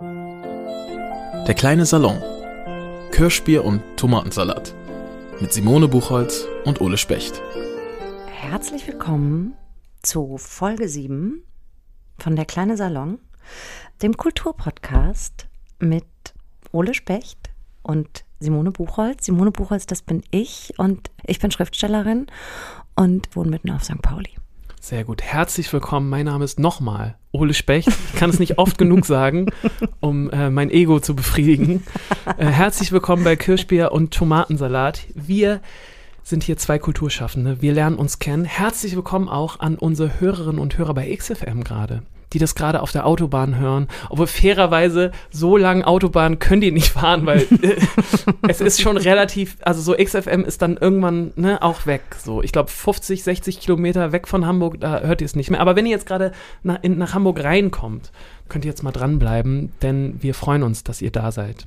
Der kleine Salon. Kirschbier und Tomatensalat. Mit Simone Buchholz und Ole Specht. Herzlich willkommen zu Folge 7 von Der kleine Salon, dem Kulturpodcast mit Ole Specht und Simone Buchholz. Simone Buchholz, das bin ich und ich bin Schriftstellerin und wohne mitten auf St. Pauli. Sehr gut. Herzlich willkommen. Mein Name ist nochmal Ole Specht. Ich kann es nicht oft genug sagen, um äh, mein Ego zu befriedigen. Äh, herzlich willkommen bei Kirschbier und Tomatensalat. Wir sind hier zwei Kulturschaffende. Wir lernen uns kennen. Herzlich willkommen auch an unsere Hörerinnen und Hörer bei XFM gerade die das gerade auf der Autobahn hören. Obwohl fairerweise so lange Autobahn können die nicht fahren, weil äh, es ist schon relativ, also so XFM ist dann irgendwann ne, auch weg. So, ich glaube 50, 60 Kilometer weg von Hamburg, da hört ihr es nicht mehr. Aber wenn ihr jetzt gerade nach, nach Hamburg reinkommt, könnt ihr jetzt mal dranbleiben, denn wir freuen uns, dass ihr da seid.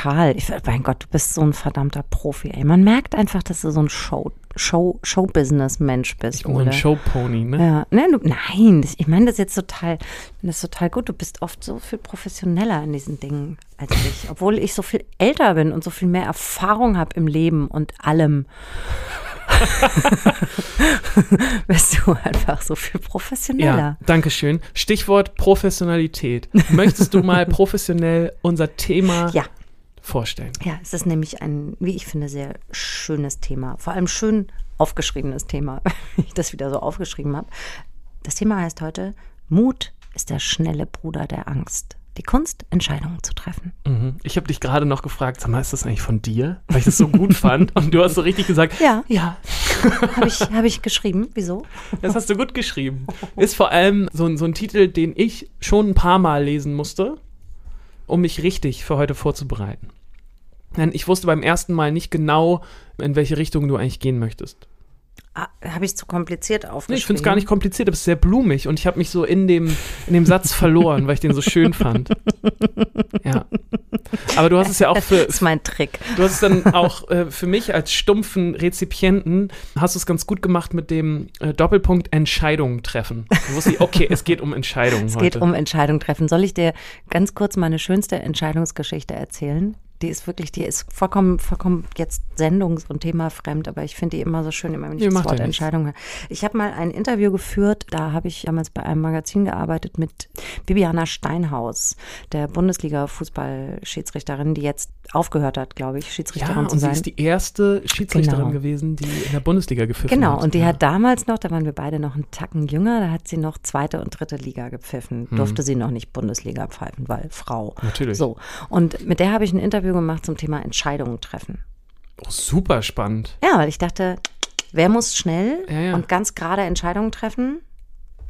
Total. Ich, mein Gott, du bist so ein verdammter Profi. Ey. Man merkt einfach, dass du so ein Show, Show, Showbusiness-Mensch bist. Ich bin so ein Showpony, ne? Ja. Ne, du, nein, ich meine das jetzt total, das total gut. Du bist oft so viel professioneller in diesen Dingen als ich. Obwohl ich so viel älter bin und so viel mehr Erfahrung habe im Leben und allem. bist du einfach so viel professioneller. Ja, danke schön. Stichwort Professionalität. Möchtest du mal professionell unser Thema ja vorstellen. Ja, es ist nämlich ein, wie ich finde, sehr schönes Thema. Vor allem schön aufgeschriebenes Thema, wenn ich das wieder so aufgeschrieben habe. Das Thema heißt heute, Mut ist der schnelle Bruder der Angst. Die Kunst, Entscheidungen zu treffen. Mhm. Ich habe dich gerade noch gefragt, sag mal, ist das eigentlich von dir? Weil ich das so gut fand. Und du hast so richtig gesagt, ja. Ja. habe ich, hab ich geschrieben. Wieso? Das hast du gut geschrieben. Ist vor allem so, so ein Titel, den ich schon ein paar Mal lesen musste, um mich richtig für heute vorzubereiten. Denn ich wusste beim ersten Mal nicht genau, in welche Richtung du eigentlich gehen möchtest. Ah, habe ich zu kompliziert aufgeschrieben? Nee, ich finde es gar nicht kompliziert, aber es ist sehr blumig und ich habe mich so in dem, in dem Satz verloren, weil ich den so schön fand. Ja. Aber du hast es ja auch für. Das ist mein Trick. Du hast es dann auch äh, für mich als stumpfen Rezipienten, hast du es ganz gut gemacht mit dem äh, Doppelpunkt Entscheidungen treffen. Du wusste ich, okay, es geht um Entscheidungen. Es heute. geht um Entscheidungen treffen. Soll ich dir ganz kurz meine schönste Entscheidungsgeschichte erzählen? Die ist wirklich, die ist vollkommen, vollkommen jetzt sendungs- und themafremd, aber ich finde die immer so schön, immer wenn ich das Wort Entscheidung höre. Ich habe mal ein Interview geführt, da habe ich damals bei einem Magazin gearbeitet mit Bibiana Steinhaus, der Bundesliga-Fußballschiedsrichterin, die jetzt aufgehört hat, glaube ich, Schiedsrichterin ja, zu sein. sie ist die erste Schiedsrichterin Genau. gewesen, die in der Bundesliga gepfiffen Genau, hat. und die ja. hat damals noch, da waren wir beide noch einen Tacken jünger, da hat sie noch zweite und dritte Liga gepfiffen. Durfte sie noch nicht Bundesliga pfeifen, weil Frau. Mhm. Natürlich. So. Und mit der habe ich ein Interview gemacht zum Thema Entscheidungen treffen. Oh, super spannend. Ja, weil ich dachte, wer muss schnell ja. und ganz gerade Entscheidungen treffen?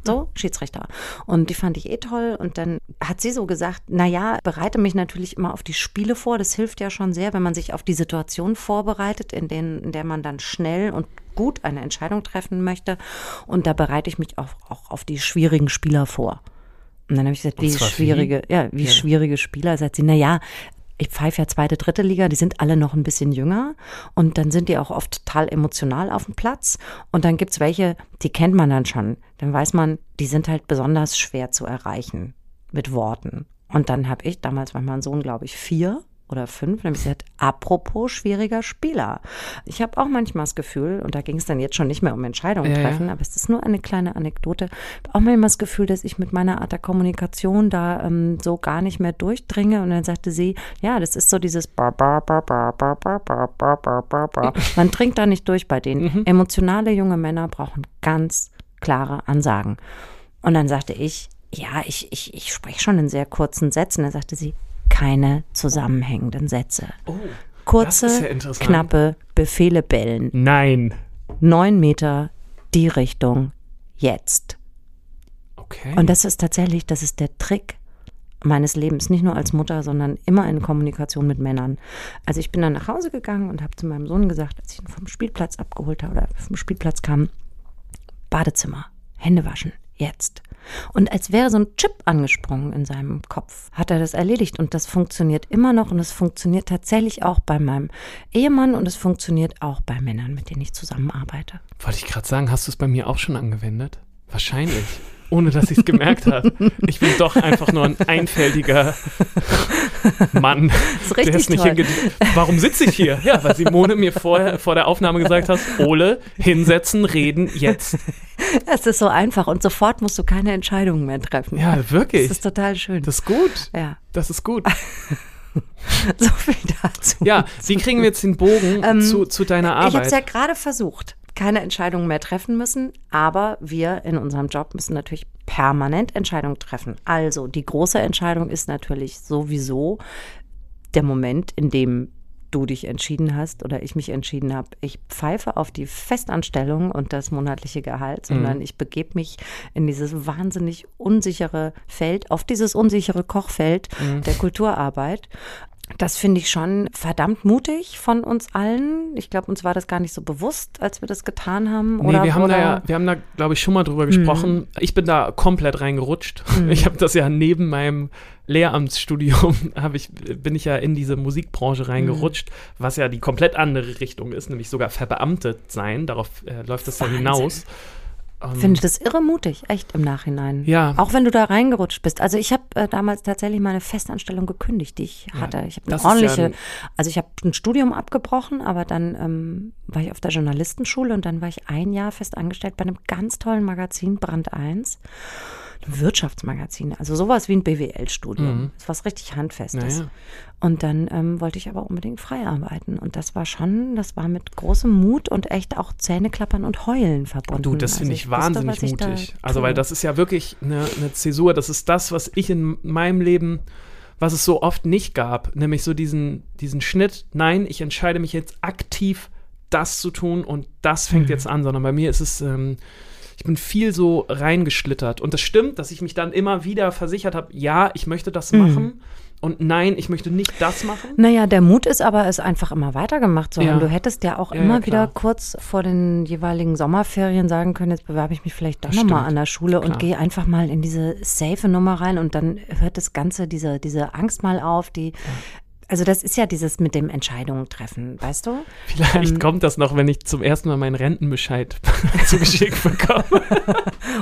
So, Schiedsrichter. Und die fand ich eh toll. Und dann hat sie so gesagt, na ja, bereite mich natürlich immer auf die Spiele vor. Das hilft ja schon sehr, wenn man sich auf die Situation vorbereitet, in, denen, in der man dann schnell und gut eine Entscheidung treffen möchte. Und da bereite ich mich auch, auch auf die schwierigen Spieler vor. Und dann habe ich gesagt, wie schwierige, ja, wie Ja. schwierige Spieler. Sagt sie, na ja, ich pfeife ja zweite, dritte Liga, die sind alle noch ein bisschen jünger und dann sind die auch oft total emotional auf dem Platz. Und dann gibt's welche, die kennt man dann schon. Dann weiß man, die sind halt besonders schwer zu erreichen mit Worten. Und dann habe ich, damals war mein Sohn, glaube ich, vier oder fünf. Nämlich sie hat apropos schwieriger Spieler. Ich habe auch manchmal das Gefühl, und da ging es dann jetzt schon nicht mehr um Entscheidungen ja, treffen, ja. aber es ist nur eine kleine Anekdote, auch manchmal das Gefühl, dass ich mit meiner Art der Kommunikation da ähm, so gar nicht mehr durchdringe. Und dann sagte sie, ja, das ist so dieses Man trinkt da nicht durch bei denen. Mhm. Emotionale junge Männer brauchen ganz klare Ansagen. Und dann sagte ich, ja, ich, ich, ich spreche schon in sehr kurzen Sätzen. Dann sagte sie, keine zusammenhängenden Sätze. Oh, Kurze, ja knappe Befehle bellen. Nein. Neun Meter, die Richtung, jetzt. Okay. Und das ist tatsächlich, das ist der Trick meines Lebens, nicht nur als Mutter, sondern immer in Kommunikation mit Männern. Also ich bin dann nach Hause gegangen und habe zu meinem Sohn gesagt, als ich ihn vom Spielplatz abgeholt habe oder vom Spielplatz kam, Badezimmer, Hände waschen, jetzt. Und als wäre so ein Chip angesprungen in seinem Kopf, hat er das erledigt. Und das funktioniert immer noch und es funktioniert tatsächlich auch bei meinem Ehemann und es funktioniert auch bei Männern, mit denen ich zusammenarbeite. Wollte ich gerade sagen, hast du es bei mir auch schon angewendet? Wahrscheinlich. Ohne dass ich es gemerkt habe. Ich bin doch einfach nur ein einfältiger Mann. Das ist richtig der ist nicht toll. Warum sitze ich hier? Ja, weil Simone mir vorher, vor der Aufnahme gesagt hat, Ole, hinsetzen, reden, jetzt. Es ist so einfach und sofort musst du keine Entscheidungen mehr treffen. Ja, Das wirklich. ist total schön. Das ist gut. ja, Das ist gut. so viel dazu. Ja, wie kriegen wir jetzt den Bogen Ähm, zu, zu deiner Ich habe Arbeit? es ja gerade versucht. Keine Entscheidungen mehr treffen müssen, aber wir in unserem Job müssen natürlich permanent Entscheidungen treffen. Also die große Entscheidung ist natürlich sowieso der Moment, in dem du dich entschieden hast oder ich mich entschieden habe, ich pfeife auf die Festanstellung und das monatliche Gehalt, sondern ich begebe mich in dieses wahnsinnig unsichere Feld, auf dieses unsichere Kochfeld der Kulturarbeit. Das finde ich schon verdammt mutig von uns allen. Ich glaube, uns war das gar nicht so bewusst, als wir das getan haben. Nee, oder, wir haben oder, da ja, wir haben da, glaube ich, schon mal drüber gesprochen. Ich bin da komplett reingerutscht. Ich habe das ja neben meinem Lehramtsstudium, habe ich, bin ich ja in diese Musikbranche reingerutscht, was ja die komplett andere Richtung ist, nämlich sogar verbeamtet sein. Darauf äh, läuft das ja Wahnsinn. hinaus. Ähm, finde ich das irre mutig, echt im Nachhinein. Ja. Auch wenn du da reingerutscht bist. Also ich habe äh, damals tatsächlich meine Festanstellung gekündigt, die ich Ja, hatte. Ich habe das eine ist ja ordentliche, ein- also ich habe ein Studium abgebrochen, aber dann ähm, war ich auf der Journalistenschule und dann war ich ein Jahr fest angestellt bei einem ganz tollen Magazin, Brand 1. Ein Wirtschaftsmagazin, also sowas wie ein BWL-Studium. Mhm. Was richtig handfestes. Naja. Und dann ähm, wollte ich aber unbedingt frei arbeiten. Und das war schon, das war mit großem Mut und echt auch Zähneklappern und Heulen verbunden. Du, das finde Also ich wusste, wahnsinnig ich da mutig. Also, weil das ist ja wirklich eine, eine Zäsur. Das ist das, was ich in meinem Leben, was es so oft nicht gab, nämlich so diesen, diesen Schnitt. Nein, ich entscheide mich jetzt aktiv, das zu tun und das fängt Mhm. jetzt an, sondern bei mir ist es. Ähm, ich bin viel so reingeschlittert. Und das stimmt, dass ich mich dann immer wieder versichert habe, ja, ich möchte das Mhm. machen. Und nein, ich möchte nicht das machen. Naja, der Mut ist aber, es einfach immer weitergemacht zu haben. Ja. Du hättest ja auch Ja, immer ja, wieder kurz vor den jeweiligen Sommerferien sagen können, jetzt bewerbe ich mich vielleicht doch nochmal an der Schule und Klar. gehe einfach mal in diese safe Nummer rein und dann hört das Ganze, diese, diese Angst mal auf, die, also das ist ja dieses mit dem Entscheidungen treffen, weißt du? Vielleicht Ähm, kommt das noch, wenn ich zum ersten Mal meinen Rentenbescheid zugeschickt bekomme.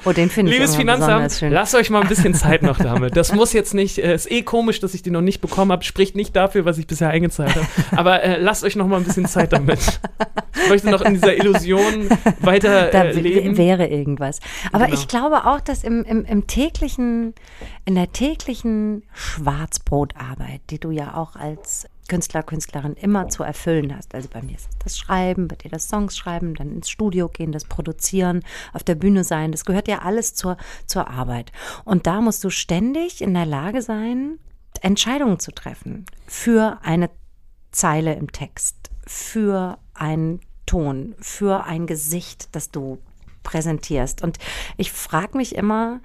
Oh, den finde ich Liebes Finanzamt, lasst euch mal ein bisschen Zeit noch damit. Das muss jetzt nicht, äh, ist eh komisch, dass ich die noch nicht bekommen habe, spricht nicht dafür, was ich bisher eingezahlt habe. Aber äh, lasst euch noch mal ein bisschen Zeit damit. Ich möchte noch in dieser Illusion weiter da äh, leben. wäre irgendwas. Aber Genau. ich glaube auch, dass im, im, im täglichen, in der täglichen Schwarzbrotarbeit, die du ja auch als Künstler, Künstlerin immer zu erfüllen hast. Also bei mir ist das Schreiben, bei dir das Songs schreiben, dann ins Studio gehen, das Produzieren, auf der Bühne sein. Das gehört ja alles zur, zur Arbeit. Und da musst du ständig in der Lage sein, Entscheidungen zu treffen für eine Zeile im Text, für einen Ton, für ein Gesicht, das du präsentierst. Und ich frage mich immer,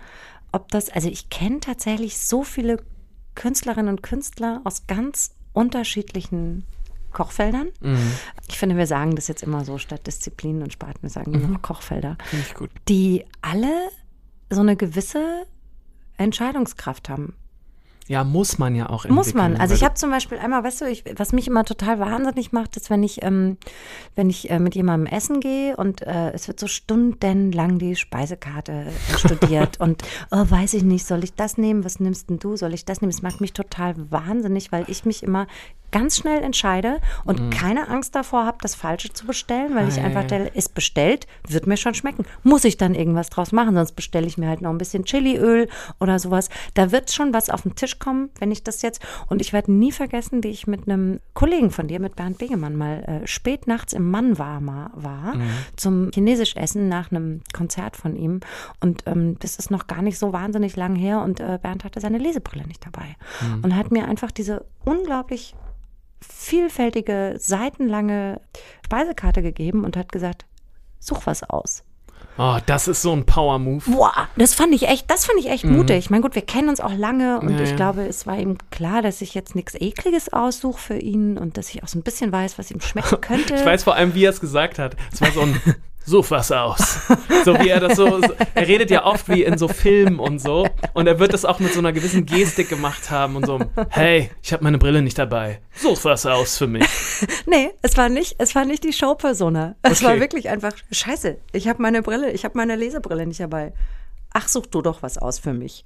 ob das, also ich kenne tatsächlich so viele Künstlerinnen und Künstler aus ganz unterschiedlichen Kochfeldern. Mhm, Ich finde, wir sagen das jetzt immer so statt Disziplinen und Sparten, wir sagen nur noch Kochfelder, Finde ich gut. die alle so eine gewisse Entscheidungskraft haben. Ja, muss man ja auch Muss man. Also ich habe zum Beispiel einmal, weißt du, ich, was mich immer total wahnsinnig macht, ist, wenn ich, ähm, wenn ich äh, mit jemandem essen gehe und äh, es wird so stundenlang die Speisekarte äh, studiert und oh, weiß ich nicht, soll ich das nehmen? Was nimmst denn du? Soll ich das nehmen? Es macht mich total wahnsinnig, weil ich mich immer ganz schnell entscheide und keine Angst davor habe, das Falsche zu bestellen, weil ich Ah, einfach stelle, ist bestellt, wird mir schon schmecken. Muss ich dann irgendwas draus machen, sonst bestelle ich mir halt noch ein bisschen Chiliöl oder sowas. Da wird schon was auf den Tisch kommen, wenn ich das jetzt. Und ich werde nie vergessen, wie ich mit einem Kollegen von dir, mit Bernd Begemann, mal äh, spät nachts im Mann war, war zum Chinesisch essen nach einem Konzert von ihm. Und ähm, das ist noch gar nicht so wahnsinnig lang her und äh, Bernd hatte seine Lesebrille nicht dabei. Und hat mir einfach diese unglaublich vielfältige, seitenlange Speisekarte gegeben und hat gesagt, such was aus. Oh, das ist so ein Power-Move. Boah, das fand ich echt, das fand ich echt mutig. Ich meine, gut, wir kennen uns auch lange und Mhm. Ja, ich ja. glaube, es war ihm klar, dass ich jetzt nichts Ekliges aussuche für ihn und dass ich auch so ein bisschen weiß, was ihm schmecken könnte. Ich weiß vor allem, wie er es gesagt hat. Es war so ein Such was aus. So wie er das so, so, er redet ja oft wie in so Filmen und so. Und er wird das auch mit so einer gewissen Gestik gemacht haben und so, hey, ich habe meine Brille nicht dabei. Such was aus für mich. Nee, es war nicht, es war nicht die Showpersona. Es Okay. war wirklich einfach, scheiße, ich habe meine Brille, ich habe meine Lesebrille nicht dabei. ach, such du doch was aus für mich.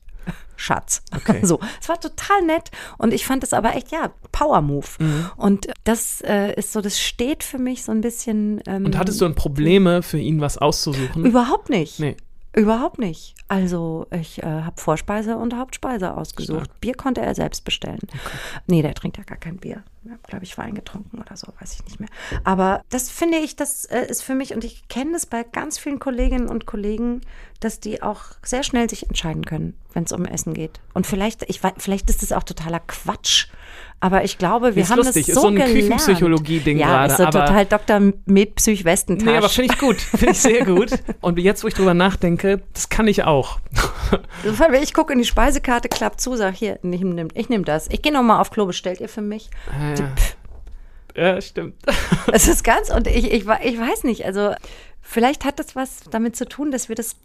Schatz. Okay. So, es war total nett und ich fand es aber echt, ja, Power Move. Mhm. Und das äh, ist so, das steht für mich so ein bisschen. Ähm, Und hattest du dann Probleme, für ihn was auszusuchen? Überhaupt nicht. Nee. Überhaupt nicht. Also ich äh, habe Vorspeise und Hauptspeise ausgesucht. Bier konnte er selbst bestellen. Nee, der trinkt ja gar kein Bier. Wir haben, glaube ich, Wein getrunken oder so, weiß ich nicht mehr. Aber das finde ich, das äh, ist für mich, und ich kenne es bei ganz vielen Kolleginnen und Kollegen, dass die auch sehr schnell sich entscheiden können, wenn es um Essen geht. Und vielleicht, ich, wei- vielleicht ist das auch totaler Quatsch. Aber ich glaube, wir Ist haben lustig, das ist so so ein. Küchenpsychologie-Ding ja, gerade, ist so aber- total Dr. Med Psych Westentasche. Nee, aber finde ich gut. Finde ich sehr gut. Und jetzt, wo ich drüber nachdenke, das kann ich auch. Ich gucke in die Speisekarte, klapp zu, sag hier, ich nehme nehm das. Ich gehe nochmal auf Klo, bestellt ihr für mich? Ja, stimmt. Es ist ganz, und ich, ich, ich weiß nicht, also vielleicht hat das was damit zu tun, dass wir das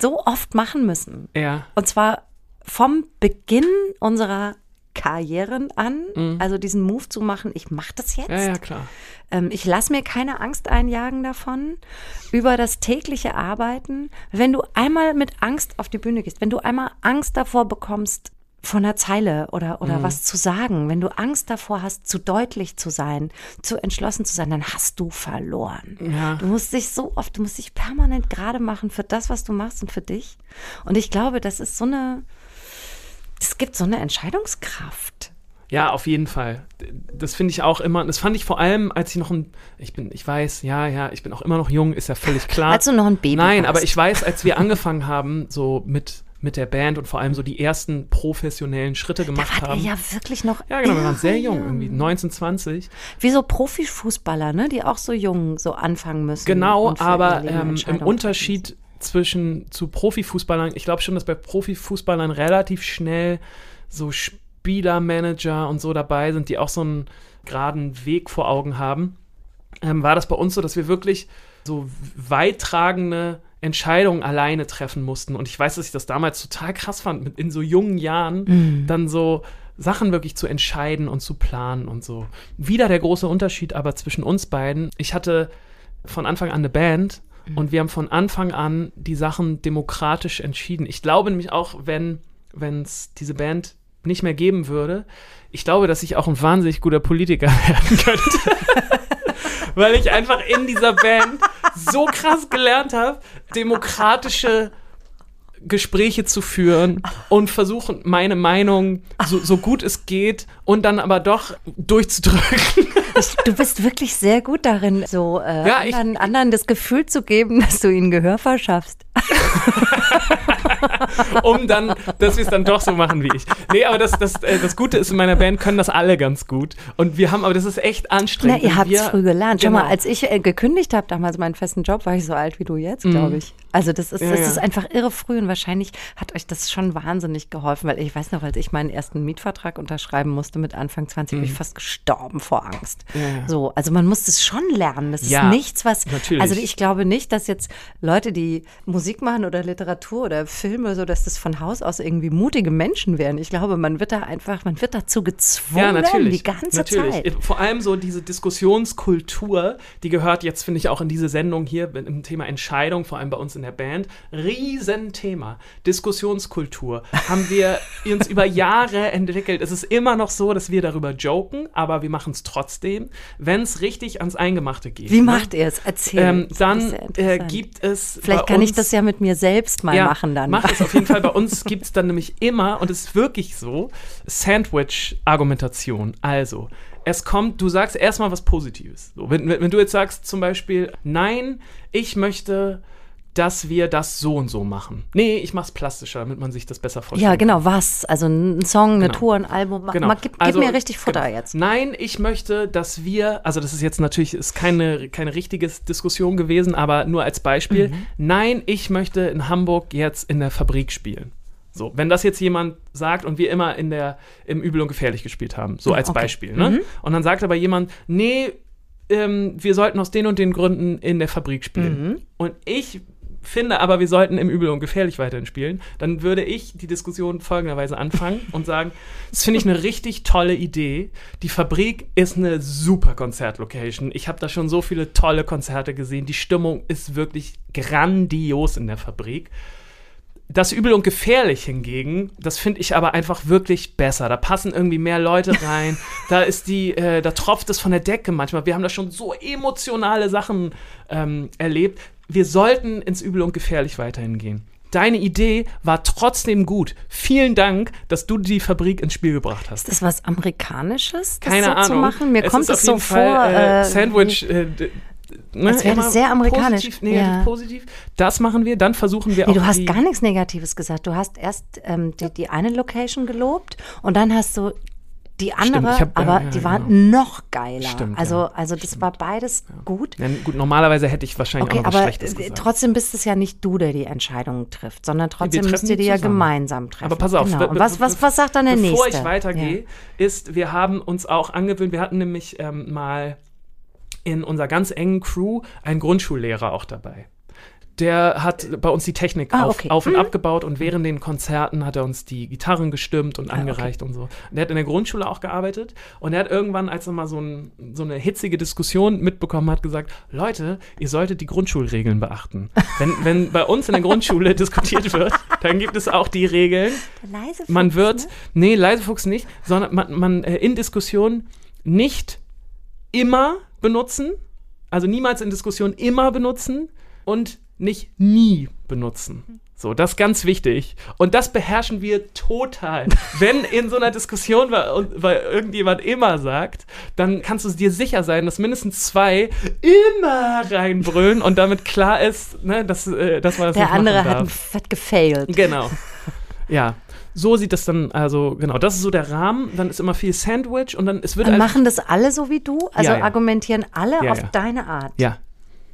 so oft machen müssen. Ja. Und zwar vom Beginn unserer Karrieren an, also diesen Move zu machen, ich mache das jetzt. Mhm. Ja, ja, klar. Ähm, ich lasse mir keine Angst einjagen davon, über das tägliche Arbeiten. Wenn du einmal mit Angst auf die Bühne gehst, wenn du einmal Angst davor bekommst, von einer Zeile oder, oder Mhm. was zu sagen, wenn du Angst davor hast, zu deutlich zu sein, zu entschlossen zu sein, dann hast du verloren. Ja. Du musst dich so oft, du musst dich permanent gerade machen für das, was du machst und für dich. Und ich glaube, das ist so eine, es gibt so eine Entscheidungskraft. Ja, auf jeden Fall. Das finde ich auch immer. Das fand ich vor allem, als ich noch ein. Ich bin, ich weiß, ja, ja, ich bin auch immer noch jung, ist ja völlig klar. Als du noch ein Baby Nein, warst. aber ich weiß, als wir angefangen haben, so mit, mit der Band und vor allem so die ersten professionellen Schritte Da gemacht ihr haben. ja wirklich noch. ja, genau, wir waren sehr jung, irgendwie 19, 20. Wie so Profifußballer, ne? die auch so jung so anfangen müssen. Genau, aber ähm, im Unterschied zwischen zu Profifußballern, ich glaube schon, dass bei Profifußballern relativ schnell so Spielermanager und so dabei sind, die auch so einen geraden Weg vor Augen haben. Ähm, war das bei uns so, dass wir wirklich so weittragende Entscheidungen alleine treffen mussten. Und ich weiß, dass ich das damals total krass fand, mit in so jungen Jahren dann so Sachen wirklich zu entscheiden und zu planen und so. Wieder der große Unterschied aber zwischen uns beiden. Ich hatte von Anfang an eine Band und wir haben von Anfang an die Sachen demokratisch entschieden. Ich glaube nämlich auch, wenn es diese Band nicht mehr geben würde, ich glaube, dass ich auch ein wahnsinnig guter Politiker werden könnte. Weil ich einfach in dieser Band so krass gelernt habe, demokratische Gespräche zu führen und versuchen, meine Meinung so, so gut es geht und dann aber doch durchzudrücken. Ich, du bist wirklich sehr gut darin, so äh, Ja, ich- anderen, anderen das Gefühl zu geben, dass du ihnen Gehör verschaffst. um dann, dass wir es dann doch so machen wie ich. Nee, aber das, das, äh, das Gute ist, in meiner Band können das alle ganz gut. Und wir haben, aber das ist echt Na, anstrengend. ihr wenn habt es früh gelernt. Schau Genau. mal, als ich äh, gekündigt habe, damals meinen festen Job, war ich so alt wie du jetzt, glaube ich. Also das ist, Ja, das ja. ist einfach irre früh und wahrscheinlich hat euch das schon wahnsinnig geholfen, weil ich weiß noch, als ich meinen ersten Mietvertrag unterschreiben musste mit Anfang 20, bin ich fast gestorben vor Angst. Mhm. Ja. So, also man muss das schon lernen. Das Ja, ist nichts, was. natürlich. Also ich glaube nicht, dass jetzt Leute, die Musik machen oder Literatur oder Filme, so dass das von Haus aus irgendwie mutige Menschen wären. Ich glaube, man wird da einfach, man wird dazu gezwungen Ja, natürlich. die ganze natürlich. Zeit. Vor allem so diese Diskussionskultur, die gehört jetzt, finde ich, auch in diese Sendung hier im Thema Entscheidung, vor allem bei uns in der Band. Riesenthema. Diskussionskultur. Haben wir uns über Jahre entwickelt. Es ist immer noch so, dass wir darüber joken, aber wir machen es trotzdem, wenn es richtig ans Eingemachte geht. Wie ne? macht ihr es? Erzähl. Ähm, dann äh, gibt es. Vielleicht kann ich uns- das ja mit mir selbst mal machen dann. Mach es auf jeden Fall. Bei uns gibt es dann nämlich immer, und es ist wirklich so, Sandwich-Argumentation. Also, es kommt, du sagst erstmal was Positives. So, wenn, wenn du jetzt sagst zum Beispiel, nein, ich möchte, dass wir das so und so machen. Nee, ich mach's plastischer, damit man sich das besser vorstellt. Ja, genau, was? Also ein Song, eine Genau. Tour, ein Album. Mach, Genau. mal, gib, gib Also, mir richtig Futter genau. jetzt. Nein, ich möchte, dass wir, also das ist jetzt natürlich ist keine, keine richtige Diskussion gewesen, aber nur als Beispiel. Mhm. Nein, ich möchte in Hamburg jetzt in der Fabrik spielen. So, wenn das jetzt jemand sagt und wir immer in der, im Übel und Gefährlich gespielt haben, so als okay. Beispiel, ne? Und dann sagt aber jemand, nee, ähm, wir sollten aus den und den Gründen in der Fabrik spielen. Und ich finde aber, wir sollten im Übel und Gefährlich weiterhin spielen, dann würde ich die Diskussion folgenderweise anfangen und sagen, das finde ich eine richtig tolle Idee. Die Fabrik ist eine super Konzertlocation. Ich habe da schon so viele tolle Konzerte gesehen. Die Stimmung ist wirklich grandios in der Fabrik. Das Übel und Gefährlich hingegen, das finde ich aber einfach wirklich besser. Da passen irgendwie mehr Leute rein. da ist die, äh, da tropft es von der Decke manchmal. Wir haben da schon so emotionale Sachen ähm, erlebt. Wir sollten ins Übel und Gefährlich weiterhin gehen. Deine Idee war trotzdem gut. Vielen Dank, dass du die Fabrik ins Spiel gebracht hast. Ist das was Amerikanisches, das Keine so Ahnung. zu machen? Mir es kommt auf so jeden vor. Fall, äh, äh, Sandwich. Äh, ne, Als wäre das sehr amerikanisch. Positiv, negativ, Ja. positiv. Das machen wir. Dann versuchen wir Nee, auch. du hast gar nichts Negatives gesagt. Du hast erst ähm, die, die eine Location gelobt und dann hast du die andere, hab- ja, aber ja, die war genau. noch geiler. Stimmt, also, ja, also das war beides gut. Ja, gut, normalerweise hätte ich wahrscheinlich Okay, auch noch was Schlechtes äh, gesagt. trotzdem bist es ja nicht du, der die Entscheidungen trifft, sondern trotzdem müsst ihr die die ja zusammen. gemeinsam treffen. Aber pass auf, Genau. Und was, was, was sagt dann der Bevor Nächste? ich weitergehe, ist, wir haben uns auch angewöhnt, wir hatten nämlich ähm, mal in unserer ganz engen Crew einen Grundschullehrer auch dabei. Der hat bei uns die Technik Ah, auf, okay. auf und Mhm. abgebaut und während den Konzerten hat er uns die Gitarren gestimmt und Ah, okay. angereicht und so. Und der hat in der Grundschule auch gearbeitet und er hat irgendwann, als er mal so, ein, so eine hitzige Diskussion mitbekommen hat, gesagt, Leute, ihr solltet die Grundschulregeln beachten. Wenn, wenn bei uns in der Grundschule diskutiert wird, dann gibt es auch die Regeln, Der leise man wird, ne? nee, leise Fuchs nicht, sondern man, man äh, in Diskussionen nicht immer benutzen, also niemals in Diskussionen immer benutzen und nicht nie benutzen. So, das ist ganz wichtig. Und das beherrschen wir total. Wenn in so einer Diskussion, weil, weil irgendjemand immer sagt, dann kannst du dir sicher sein, dass mindestens zwei immer reinbrüllen und damit klar ist, ne, dass, äh, dass man das Der andere hat, hat gefailt. Genau. Ja. So sieht das dann, also genau, das ist so der Rahmen. Dann ist immer viel Sandwich und dann es wird machen das alle so wie du? Also Ja, ja. argumentieren alle Ja, auf deine Art. Ja.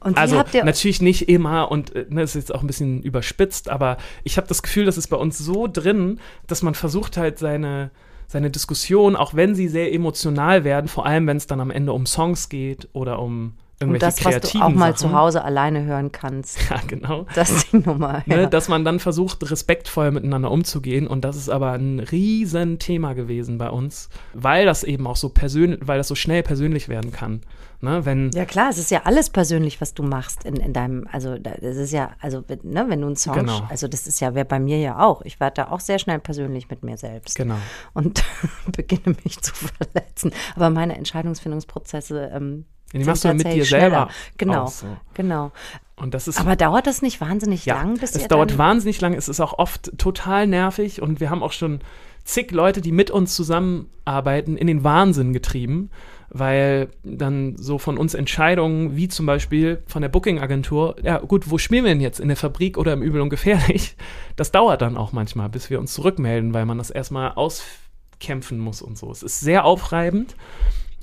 Und Also habt ihr natürlich nicht immer und äh, ne, das ist jetzt auch ein bisschen überspitzt, aber ich habe das Gefühl, das ist bei uns so drin, dass man versucht halt seine seine Diskussion, auch wenn sie sehr emotional werden, vor allem wenn es dann am Ende um Songs geht oder um und das, was du auch mal Sachen. zu Hause alleine hören kannst? Ja, genau. Das ist die Nummer. Ne, Ja. dass man dann versucht, respektvoll miteinander umzugehen. Und das ist aber ein riesen Thema gewesen bei uns, weil das eben auch so persönlich, weil das so schnell persönlich werden kann. Ne, wenn, Ja klar, es ist ja alles persönlich, was du machst in, in deinem, also da- das ist ja, also ne, wenn du einen Song, Genau. also das ist ja, wäre bei mir ja auch. Ich werde da auch sehr schnell persönlich mit mir selbst genau. und beginne mich zu verletzen. Aber meine Entscheidungsfindungsprozesse ähm, die machst du ja mit dir selber. Genau, so. genau. Und das ist Aber dauert das nicht wahnsinnig ja, lang, bis es dauert wahnsinnig lang. Es ist auch oft total nervig und wir haben auch schon zig Leute, die mit uns zusammenarbeiten, in den Wahnsinn getrieben, weil dann so von uns Entscheidungen, wie zum Beispiel von der Booking-Agentur, ja gut, wo spielen wir denn jetzt? In der Fabrik oder im Übel und Gefährlich? Das dauert dann auch manchmal, bis wir uns zurückmelden, weil man das erstmal auskämpfen muss und so. Es ist sehr aufreibend,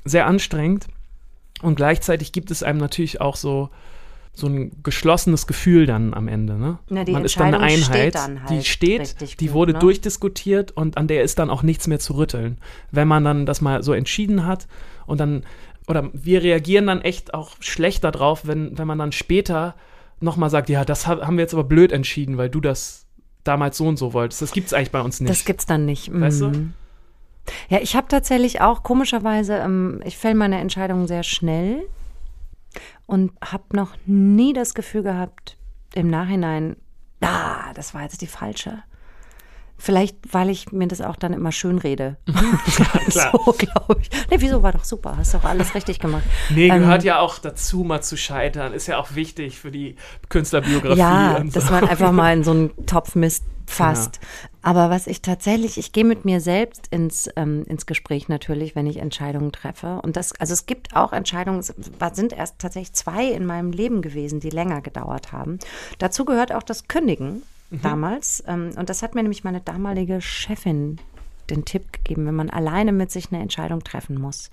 sehr anstrengend und gleichzeitig gibt es einem natürlich auch so so ein geschlossenes Gefühl dann am Ende. Ne? Na, die Man ist dann eine Einheit, dann halt die steht, die gut, wurde ne? durchdiskutiert und an der ist dann auch nichts mehr zu rütteln. Wenn man dann das mal so entschieden hat und dann, oder wir reagieren dann echt auch schlecht darauf, wenn, wenn man dann später nochmal sagt, ja, das ha- haben wir jetzt aber blöd entschieden, weil du das damals so und so wolltest. Das gibt es eigentlich bei uns nicht. Das gibt's dann nicht. Weißt du? Ja, ich habe tatsächlich auch komischerweise, ähm, ich fälle meine Entscheidungen sehr schnell und habe noch nie das Gefühl gehabt, im Nachhinein, ah, das war jetzt die falsche. Vielleicht, weil ich mir das auch dann immer schön rede. klar. so, glaube ich. Nee, wieso war doch super, hast doch alles richtig gemacht. Nee, Ähm, gehört ja auch dazu, mal zu scheitern. Ist ja auch wichtig für die Künstlerbiografie. Ja, und so. dass man einfach mal in so einen Topf Mist fasst. Aber was ich tatsächlich, ich gehe mit mir selbst ins, ähm, ins Gespräch natürlich, wenn ich Entscheidungen treffe. Und das, also es gibt auch Entscheidungen, es sind erst tatsächlich zwei in meinem Leben gewesen, die länger gedauert haben. Dazu gehört auch das Kündigen damals. Ähm, und das hat mir nämlich meine damalige Chefin den Tipp gegeben, wenn man alleine mit sich eine Entscheidung treffen muss.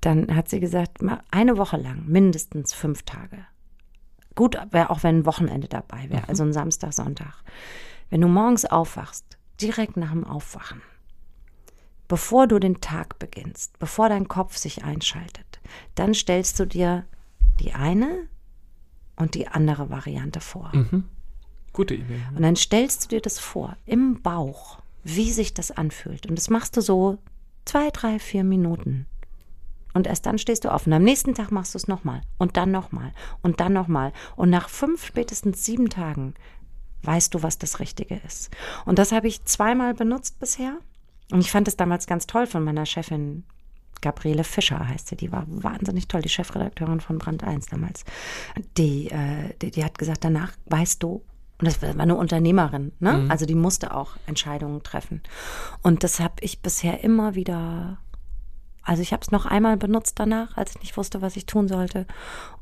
Dann hat sie gesagt, mal eine Woche lang, mindestens fünf Tage gut wäre auch, wenn ein Wochenende dabei wäre, also ein Samstag, Sonntag. Wenn du morgens aufwachst, direkt nach dem Aufwachen, bevor du den Tag beginnst, bevor dein Kopf sich einschaltet, dann stellst du dir die eine und die andere Variante vor. Gute Idee. Und dann stellst du dir das vor, im Bauch, wie sich das anfühlt. Und das machst du so zwei, drei, vier Minuten. Und erst dann stehst du auf. Und am nächsten Tag machst du es nochmal. Und dann nochmal. Und dann nochmal. Und nach fünf, spätestens sieben Tagen weißt du, was das Richtige ist. Und das habe ich zweimal benutzt bisher. Und ich fand es damals ganz toll von meiner Chefin Gabriele Fischer heißt sie, die war wahnsinnig toll, die Chefredakteurin von Brand 1 damals. Die, äh, die, die, hat gesagt, danach weißt du, und das war eine Unternehmerin, ne? Mhm. Also die musste auch Entscheidungen treffen. Und das habe ich bisher immer wieder, also ich habe es noch einmal benutzt danach, als ich nicht wusste, was ich tun sollte.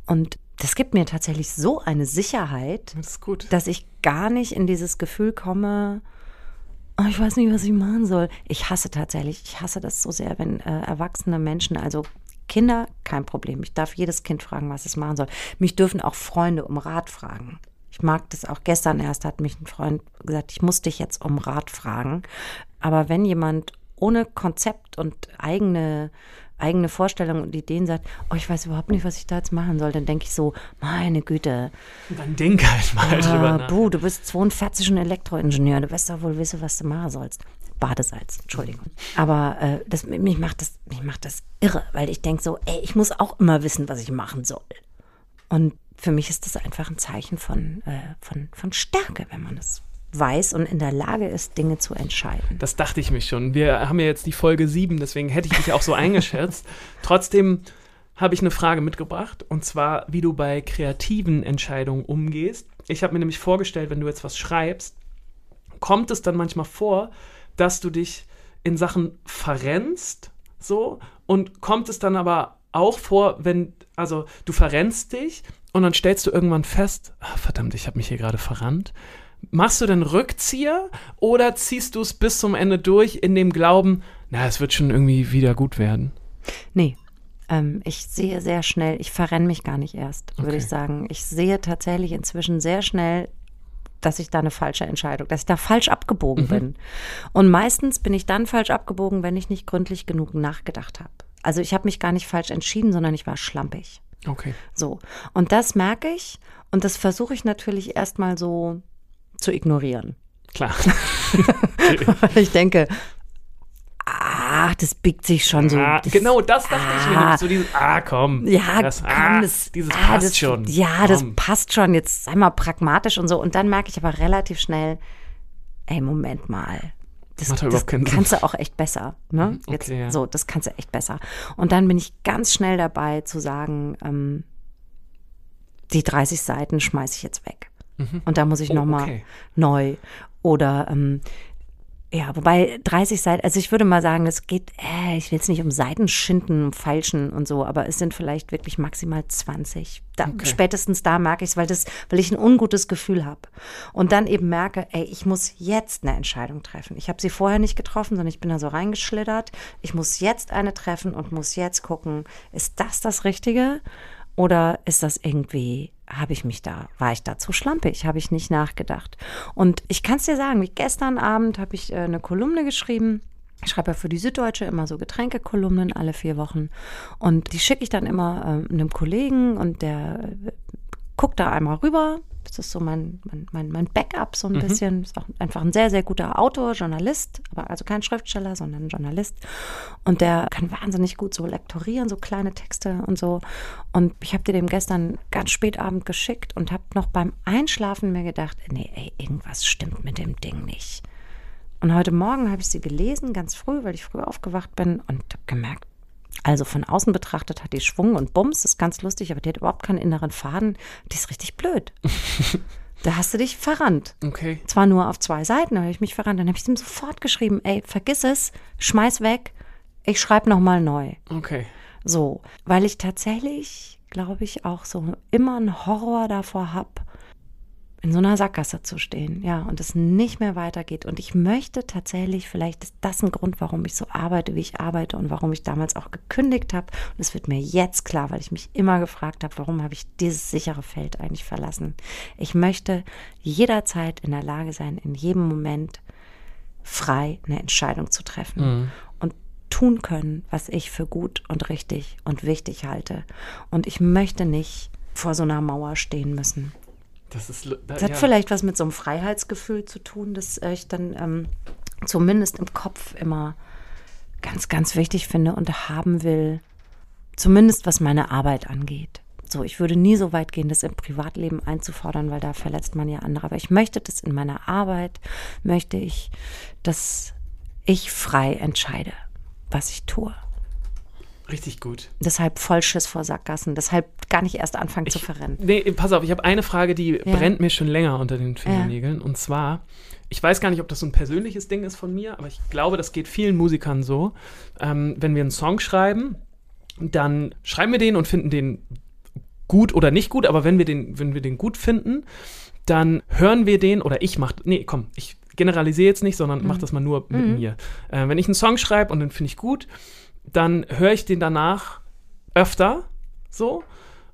Und das gibt mir tatsächlich so eine Sicherheit, das dass ich gar nicht in dieses Gefühl komme, oh, ich weiß nicht, was ich machen soll. Ich hasse tatsächlich, ich hasse das so sehr, wenn äh, erwachsene Menschen, also Kinder, kein Problem. Ich darf jedes Kind fragen, was es machen soll. Mich dürfen auch Freunde um Rat fragen. Ich mag das auch. Gestern erst hat mich ein Freund gesagt, ich muss dich jetzt um Rat fragen. Aber wenn jemand ohne Konzept und eigene eigene Vorstellungen und Ideen sagt, oh, ich weiß überhaupt nicht, was ich da jetzt machen soll, dann denke ich so, meine Güte. Dann denk halt mal ah, drüber nach. Buh, du bist 42 und Elektroingenieur, du wirst doch wohl wissen, was du machen sollst. Badesalz, Entschuldigung. Aber äh, das, mich, macht das, mich macht das irre, weil ich denke so, ey, ich muss auch immer wissen, was ich machen soll. Und für mich ist das einfach ein Zeichen von, äh, von, von Stärke, wenn man das weiß und in der Lage ist, Dinge zu entscheiden. Das dachte ich mich schon. Wir haben ja jetzt die Folge 7, deswegen hätte ich dich auch so eingeschätzt. Trotzdem habe ich eine Frage mitgebracht und zwar, wie du bei kreativen Entscheidungen umgehst. Ich habe mir nämlich vorgestellt, wenn du jetzt was schreibst, kommt es dann manchmal vor, dass du dich in Sachen verrennst, so und kommt es dann aber auch vor, wenn also du verrennst dich und dann stellst du irgendwann fest, ach, verdammt, ich habe mich hier gerade verrannt machst du den Rückzieher oder ziehst du es bis zum Ende durch in dem Glauben, na, es wird schon irgendwie wieder gut werden? Nee. Ähm, ich sehe sehr schnell, ich verrenne mich gar nicht erst, würde okay. ich sagen. Ich sehe tatsächlich inzwischen sehr schnell, dass ich da eine falsche Entscheidung, dass ich da falsch abgebogen mhm. bin. Und meistens bin ich dann falsch abgebogen, wenn ich nicht gründlich genug nachgedacht habe. Also ich habe mich gar nicht falsch entschieden, sondern ich war schlampig. Okay. So. Und das merke ich und das versuche ich natürlich erstmal so zu ignorieren. Klar. ich denke, ah, das biegt sich schon so. Ah, das, genau, das dachte ah, ich mir. So dieses, ah, komm. Ja, das, komm, ah, das, dieses ah, passt das, schon. Ja, komm. das passt schon. Jetzt sei mal pragmatisch und so. Und dann merke ich aber relativ schnell, ey, Moment mal. Das, das kannst du auch echt besser. Ne? Mhm, okay, Jetzt, ja. So, das kannst du echt besser. Und dann bin ich ganz schnell dabei zu sagen, ähm, die 30 Seiten schmeiße ich jetzt weg. Mhm. Und da muss ich oh, nochmal okay. neu. Oder ähm, ja, wobei 30 Seiten, also ich würde mal sagen, es geht, äh, ich will jetzt nicht um Seitenschinden, Falschen und so, aber es sind vielleicht wirklich maximal 20. Da, okay. Spätestens da merke ich es, weil, weil ich ein ungutes Gefühl habe. Und dann eben merke, ey, ich muss jetzt eine Entscheidung treffen. Ich habe sie vorher nicht getroffen, sondern ich bin da so reingeschlittert. Ich muss jetzt eine treffen und muss jetzt gucken, ist das das Richtige? Oder ist das irgendwie, habe ich mich da, war ich da zu schlampig, habe ich nicht nachgedacht. Und ich kann es dir sagen, wie gestern Abend habe ich äh, eine Kolumne geschrieben. Ich schreibe ja für die Süddeutsche immer so Getränkekolumnen alle vier Wochen. Und die schicke ich dann immer äh, einem Kollegen und der guckt da einmal rüber, das ist so mein, mein, mein, Backup so ein mhm. bisschen. Ist auch einfach ein sehr, sehr guter Autor, Journalist, aber also kein Schriftsteller, sondern Journalist. Und der kann wahnsinnig gut so lektorieren, so kleine Texte und so. Und ich habe dir dem gestern ganz spät Abend geschickt und habe noch beim Einschlafen mir gedacht, nee, ey, irgendwas stimmt mit dem Ding nicht. Und heute Morgen habe ich sie gelesen, ganz früh, weil ich früh aufgewacht bin und habe gemerkt, also von außen betrachtet hat die Schwung und Bums, ist ganz lustig, aber die hat überhaupt keinen inneren Faden. Die ist richtig blöd. da hast du dich verrannt. Okay. Zwar nur auf zwei Seiten, aber habe ich mich verrannt. Dann habe ich ihm sofort geschrieben, ey, vergiss es, schmeiß weg, ich schreibe nochmal neu. Okay. So, weil ich tatsächlich, glaube ich, auch so immer einen Horror davor habe, in so einer Sackgasse zu stehen, ja, und es nicht mehr weitergeht. Und ich möchte tatsächlich, vielleicht ist das ein Grund, warum ich so arbeite, wie ich arbeite und warum ich damals auch gekündigt habe. Und es wird mir jetzt klar, weil ich mich immer gefragt habe, warum habe ich dieses sichere Feld eigentlich verlassen. Ich möchte jederzeit in der Lage sein, in jedem Moment frei eine Entscheidung zu treffen mhm. und tun können, was ich für gut und richtig und wichtig halte. Und ich möchte nicht vor so einer Mauer stehen müssen. Das, ist, da, das hat ja. vielleicht was mit so einem Freiheitsgefühl zu tun, dass ich dann ähm, zumindest im Kopf immer ganz, ganz wichtig finde und haben will, zumindest was meine Arbeit angeht. So, ich würde nie so weit gehen, das im Privatleben einzufordern, weil da verletzt man ja andere. Aber ich möchte das in meiner Arbeit, möchte ich, dass ich frei entscheide, was ich tue. Richtig gut. Deshalb Vollschiss vor Sackgassen. Deshalb gar nicht erst anfangen ich, zu verrennen. Nee, pass auf, ich habe eine Frage, die ja. brennt mir schon länger unter den Fingernägeln. Ja. Und zwar, ich weiß gar nicht, ob das so ein persönliches Ding ist von mir, aber ich glaube, das geht vielen Musikern so. Ähm, wenn wir einen Song schreiben, dann schreiben wir den und finden den gut oder nicht gut, aber wenn wir den, wenn wir den gut finden, dann hören wir den, oder ich mach, nee, komm, ich generalisiere jetzt nicht, sondern mhm. mach das mal nur mit mhm. mir. Äh, wenn ich einen Song schreibe und den finde ich gut, dann höre ich den danach öfter so.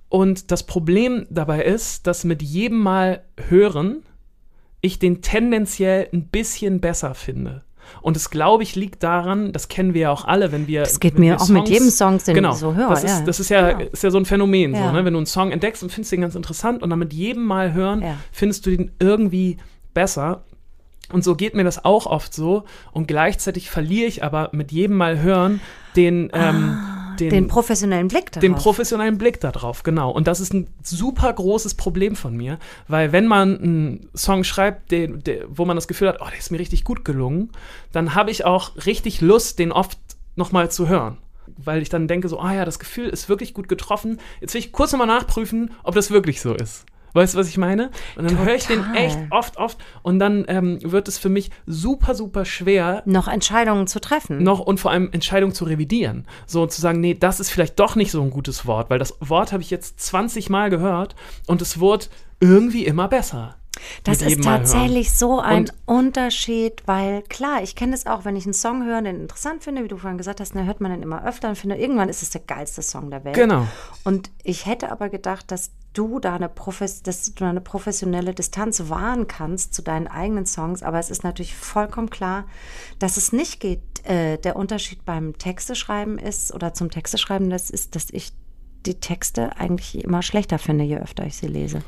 Und das Problem dabei ist, dass mit jedem Mal hören ich den tendenziell ein bisschen besser finde. Und es, glaube ich, liegt daran, das kennen wir ja auch alle, wenn wir. Das geht mir auch Songs, mit jedem Song, den genau, ich so höre. Das ist, das ist ja, genau. ist ja so ein Phänomen. Ja. So, ne? Wenn du einen Song entdeckst und findest den ganz interessant und dann mit jedem Mal hören, ja. findest du den irgendwie besser. Und so geht mir das auch oft so. Und gleichzeitig verliere ich aber mit jedem Mal hören den. Ähm, ah den, den, professionellen Blick darauf. Den professionellen Blick darauf, genau. Und das ist ein super großes Problem von mir, weil wenn man einen Song schreibt, den, den, wo man das Gefühl hat, oh, der ist mir richtig gut gelungen, dann habe ich auch richtig Lust, den oft nochmal zu hören. Weil ich dann denke so, ah oh ja, das Gefühl ist wirklich gut getroffen. Jetzt will ich kurz nochmal nachprüfen, ob das wirklich so ist. Weißt du, was ich meine? Und dann höre ich den echt oft, oft und dann ähm, wird es für mich super, super schwer. Noch Entscheidungen zu treffen. Noch und vor allem Entscheidungen zu revidieren. So zu sagen, nee, das ist vielleicht doch nicht so ein gutes Wort, weil das Wort habe ich jetzt 20 Mal gehört und es wurde irgendwie immer besser. Das ist tatsächlich so ein und Unterschied, weil klar, ich kenne es auch, wenn ich einen Song höre, den interessant finde, wie du vorhin gesagt hast, dann hört man den immer öfter und finde, irgendwann ist es der geilste Song der Welt. Genau. Und ich hätte aber gedacht, dass du da eine, Profes dass du eine professionelle Distanz wahren kannst zu deinen eigenen Songs, aber es ist natürlich vollkommen klar, dass es nicht geht. Äh, der Unterschied beim Texteschreiben ist oder zum Texteschreiben, das ist, dass ich die Texte eigentlich immer schlechter finde, je öfter ich sie lese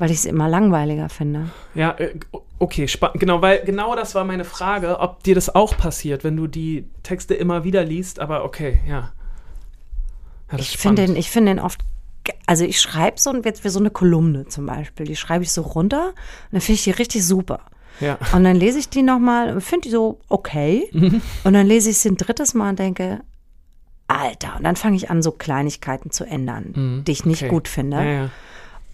weil ich es immer langweiliger finde. Ja, äh, okay, genau, weil genau das war meine Frage, ob dir das auch passiert, wenn du die Texte immer wieder liest, aber okay, ja. ja ich finde den, find den oft, also ich schreibe so jetzt wie so eine Kolumne zum Beispiel, die schreibe ich so runter und dann finde ich die richtig super. Ja. Und dann lese ich die nochmal und finde die so okay. Mhm. Und dann lese ich sie ein drittes Mal und denke, Alter, und dann fange ich an, so Kleinigkeiten zu ändern, mhm. die ich nicht okay. gut finde. Ja, ja.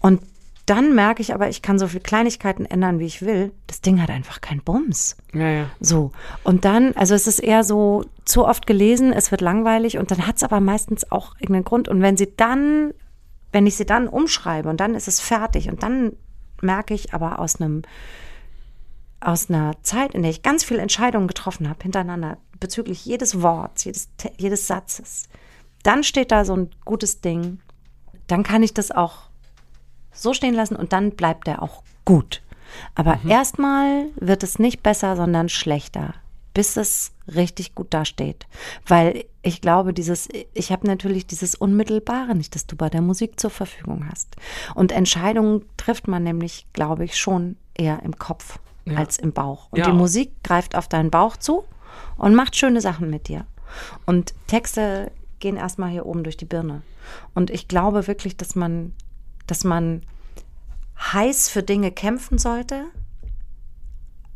Und dann merke ich aber, ich kann so viele Kleinigkeiten ändern, wie ich will. Das Ding hat einfach keinen Bums. Ja, ja. So. Und dann, also es ist eher so zu oft gelesen, es wird langweilig und dann hat es aber meistens auch irgendeinen Grund. Und wenn sie dann, wenn ich sie dann umschreibe und dann ist es fertig und dann merke ich aber aus einem, aus einer Zeit, in der ich ganz viele Entscheidungen getroffen habe, hintereinander, bezüglich jedes Worts, jedes, jedes Satzes, dann steht da so ein gutes Ding. Dann kann ich das auch so stehen lassen und dann bleibt er auch gut. Aber mhm. erstmal wird es nicht besser, sondern schlechter, bis es richtig gut dasteht. Weil ich glaube, dieses, ich habe natürlich dieses Unmittelbare nicht, das du bei der Musik zur Verfügung hast. Und Entscheidungen trifft man nämlich, glaube ich, schon eher im Kopf ja. als im Bauch. Und ja. die Musik greift auf deinen Bauch zu und macht schöne Sachen mit dir. Und Texte gehen erstmal hier oben durch die Birne. Und ich glaube wirklich, dass man dass man heiß für Dinge kämpfen sollte,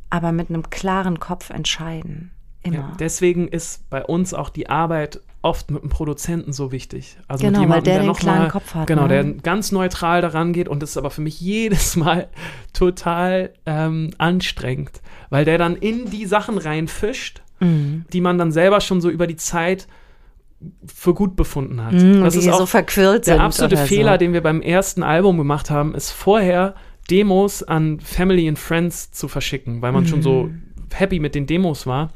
aber mit einem klaren Kopf entscheiden. Immer. Ja, deswegen ist bei uns auch die Arbeit oft mit einem Produzenten so wichtig. Also genau, mit jemandem, weil der, der klaren mal, Kopf hat. Genau, ne? der ganz neutral daran geht und das ist aber für mich jedes Mal total ähm, anstrengend, weil der dann in die Sachen reinfischt, mhm. die man dann selber schon so über die Zeit für gut befunden hat. Mm, das ist auch so verquirlt der absolute Fehler, so. den wir beim ersten Album gemacht haben, ist vorher Demos an Family and Friends zu verschicken, weil man mm. schon so mhm. happy mit den Demos war.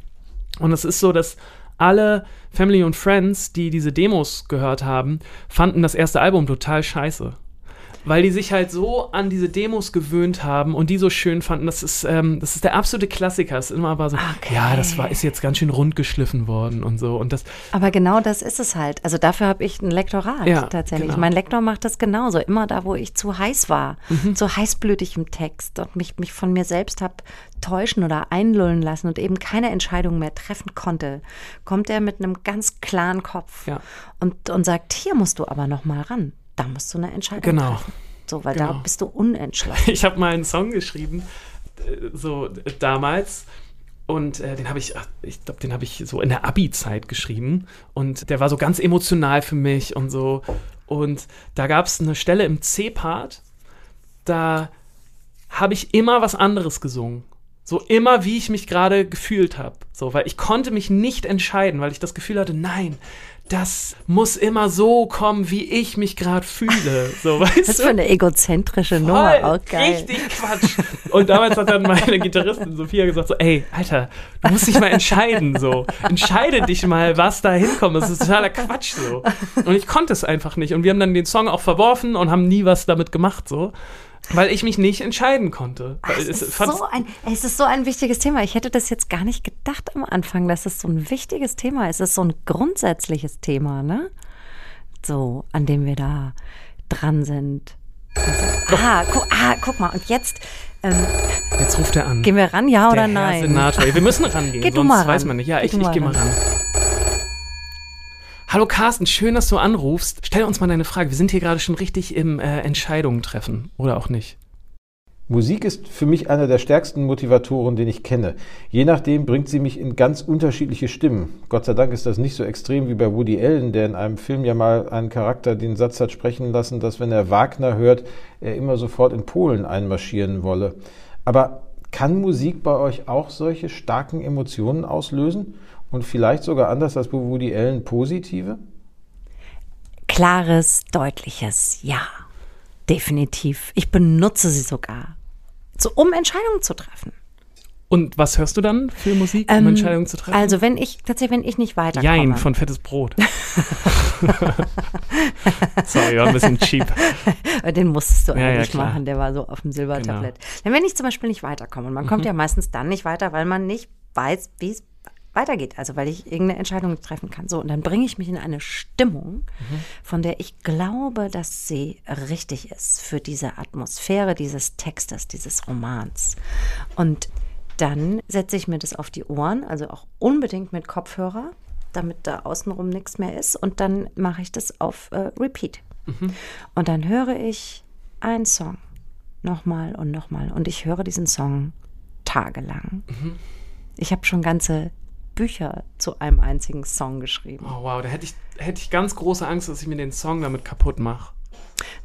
Und es ist so, dass alle Family und Friends, die diese Demos gehört haben, fanden das erste Album total scheiße weil die sich halt so an diese Demos gewöhnt haben und die so schön fanden. Das ist, ähm, das ist der absolute Klassiker. Es ist immer aber so, okay. ja, das war, ist jetzt ganz schön rund geschliffen worden und so. Und das, aber genau das ist es halt. Also dafür habe ich ein Lektorat ja, tatsächlich. Genau. Mein Lektor macht das genauso. Immer da, wo ich zu heiß war, mhm. zu heißblütig im Text und mich, mich von mir selbst habe täuschen oder einlullen lassen und eben keine Entscheidung mehr treffen konnte, kommt er mit einem ganz klaren Kopf ja. und, und sagt, hier musst du aber noch mal ran. Da musst du eine Entscheidung Genau. treffen. So, weil da Genau. bist du unentschlossen. Ich habe mal einen Song geschrieben, äh, so damals. Und äh, den habe ich, ich glaube, den habe ich so in der Abi-Zeit geschrieben. Und der war so ganz emotional für mich und so. Und da gab es eine Stelle im C-Part, da habe ich immer was anderes gesungen. So immer, wie ich mich gerade gefühlt habe. So, weil ich konnte mich nicht entscheiden, weil ich das Gefühl hatte, nein, das muss immer so kommen, wie ich mich gerade fühle. So, weißt Das ist für eine egozentrische Nummer Voll, auch geil. Richtig Quatsch. Und damals hat dann meine Gitarristin Sophia gesagt so, ey, Alter, du musst dich mal entscheiden, so. Entscheide dich mal, was da hinkommt. Das ist totaler Quatsch, so. Und ich konnte es einfach nicht. Und wir haben dann den Song auch verworfen und haben nie was damit gemacht, so. Weil ich mich nicht entscheiden konnte. Ach, es, ist so ein, es ist so ein wichtiges Thema. Ich hätte das jetzt gar nicht gedacht am Anfang, dass es so ein wichtiges Thema ist. Es ist so ein grundsätzliches Thema, ne? So, an dem wir da dran sind. Also, ah, gu ah, guck mal, und jetzt ähm, Jetzt ruft er an. gehen wir ran, ja oder Der Herr nein? Senator. Wir müssen rangehen, Geh sonst mal ran. weiß man nicht. Ja, Geh ich, ich gehe mal ran. Hallo Carsten, schön, dass du anrufst. Stell uns mal deine Frage. Wir sind hier gerade schon richtig im äh, Entscheidungen treffen, oder auch nicht? Musik ist für mich einer der stärksten Motivatoren, den ich kenne. Je nachdem bringt sie mich in ganz unterschiedliche Stimmen. Gott sei Dank ist das nicht so extrem wie bei Woody Allen, der in einem Film ja mal einen Charakter den Satz hat sprechen lassen, dass wenn er Wagner hört, er immer sofort in Polen einmarschieren wolle. Aber kann Musik bei euch auch solche starken Emotionen auslösen? Und vielleicht sogar anders als bei Woody Allen positive? Klares, deutliches Ja. Definitiv. Ich benutze sie sogar, so, um Entscheidungen zu treffen. Und was hörst du dann für Musik, um Ähm, Entscheidungen zu treffen? Also wenn ich, tatsächlich, wenn ich nicht weiterkomme. Jein von fettes Brot. Sorry, war ein bisschen cheap. Den musstest du Ja, ja, eigentlich. Genau. machen, der war so auf dem Silbertablett. Denn wenn ich zum Beispiel nicht weiterkomme, und man kommt ja Mhm. meistens dann nicht weiter, weil man nicht weiß, wie es weitergeht, also weil ich irgendeine Entscheidung treffen kann. So, und dann bringe ich mich in eine Stimmung, Mhm. von der ich glaube, dass sie richtig ist für diese Atmosphäre dieses Textes, dieses Romans. Und dann setze ich mir das auf die Ohren, also auch unbedingt mit Kopfhörer, damit da außenrum nichts mehr ist. Und dann mache ich das auf äh, Repeat. Und dann höre ich einen Song nochmal und nochmal. Und ich höre diesen Song tagelang. Ich habe schon ganze Bücher zu einem einzigen Song geschrieben. Oh wow, da hätte ich, hätte ich ganz große Angst, dass ich mir den Song damit kaputt mache.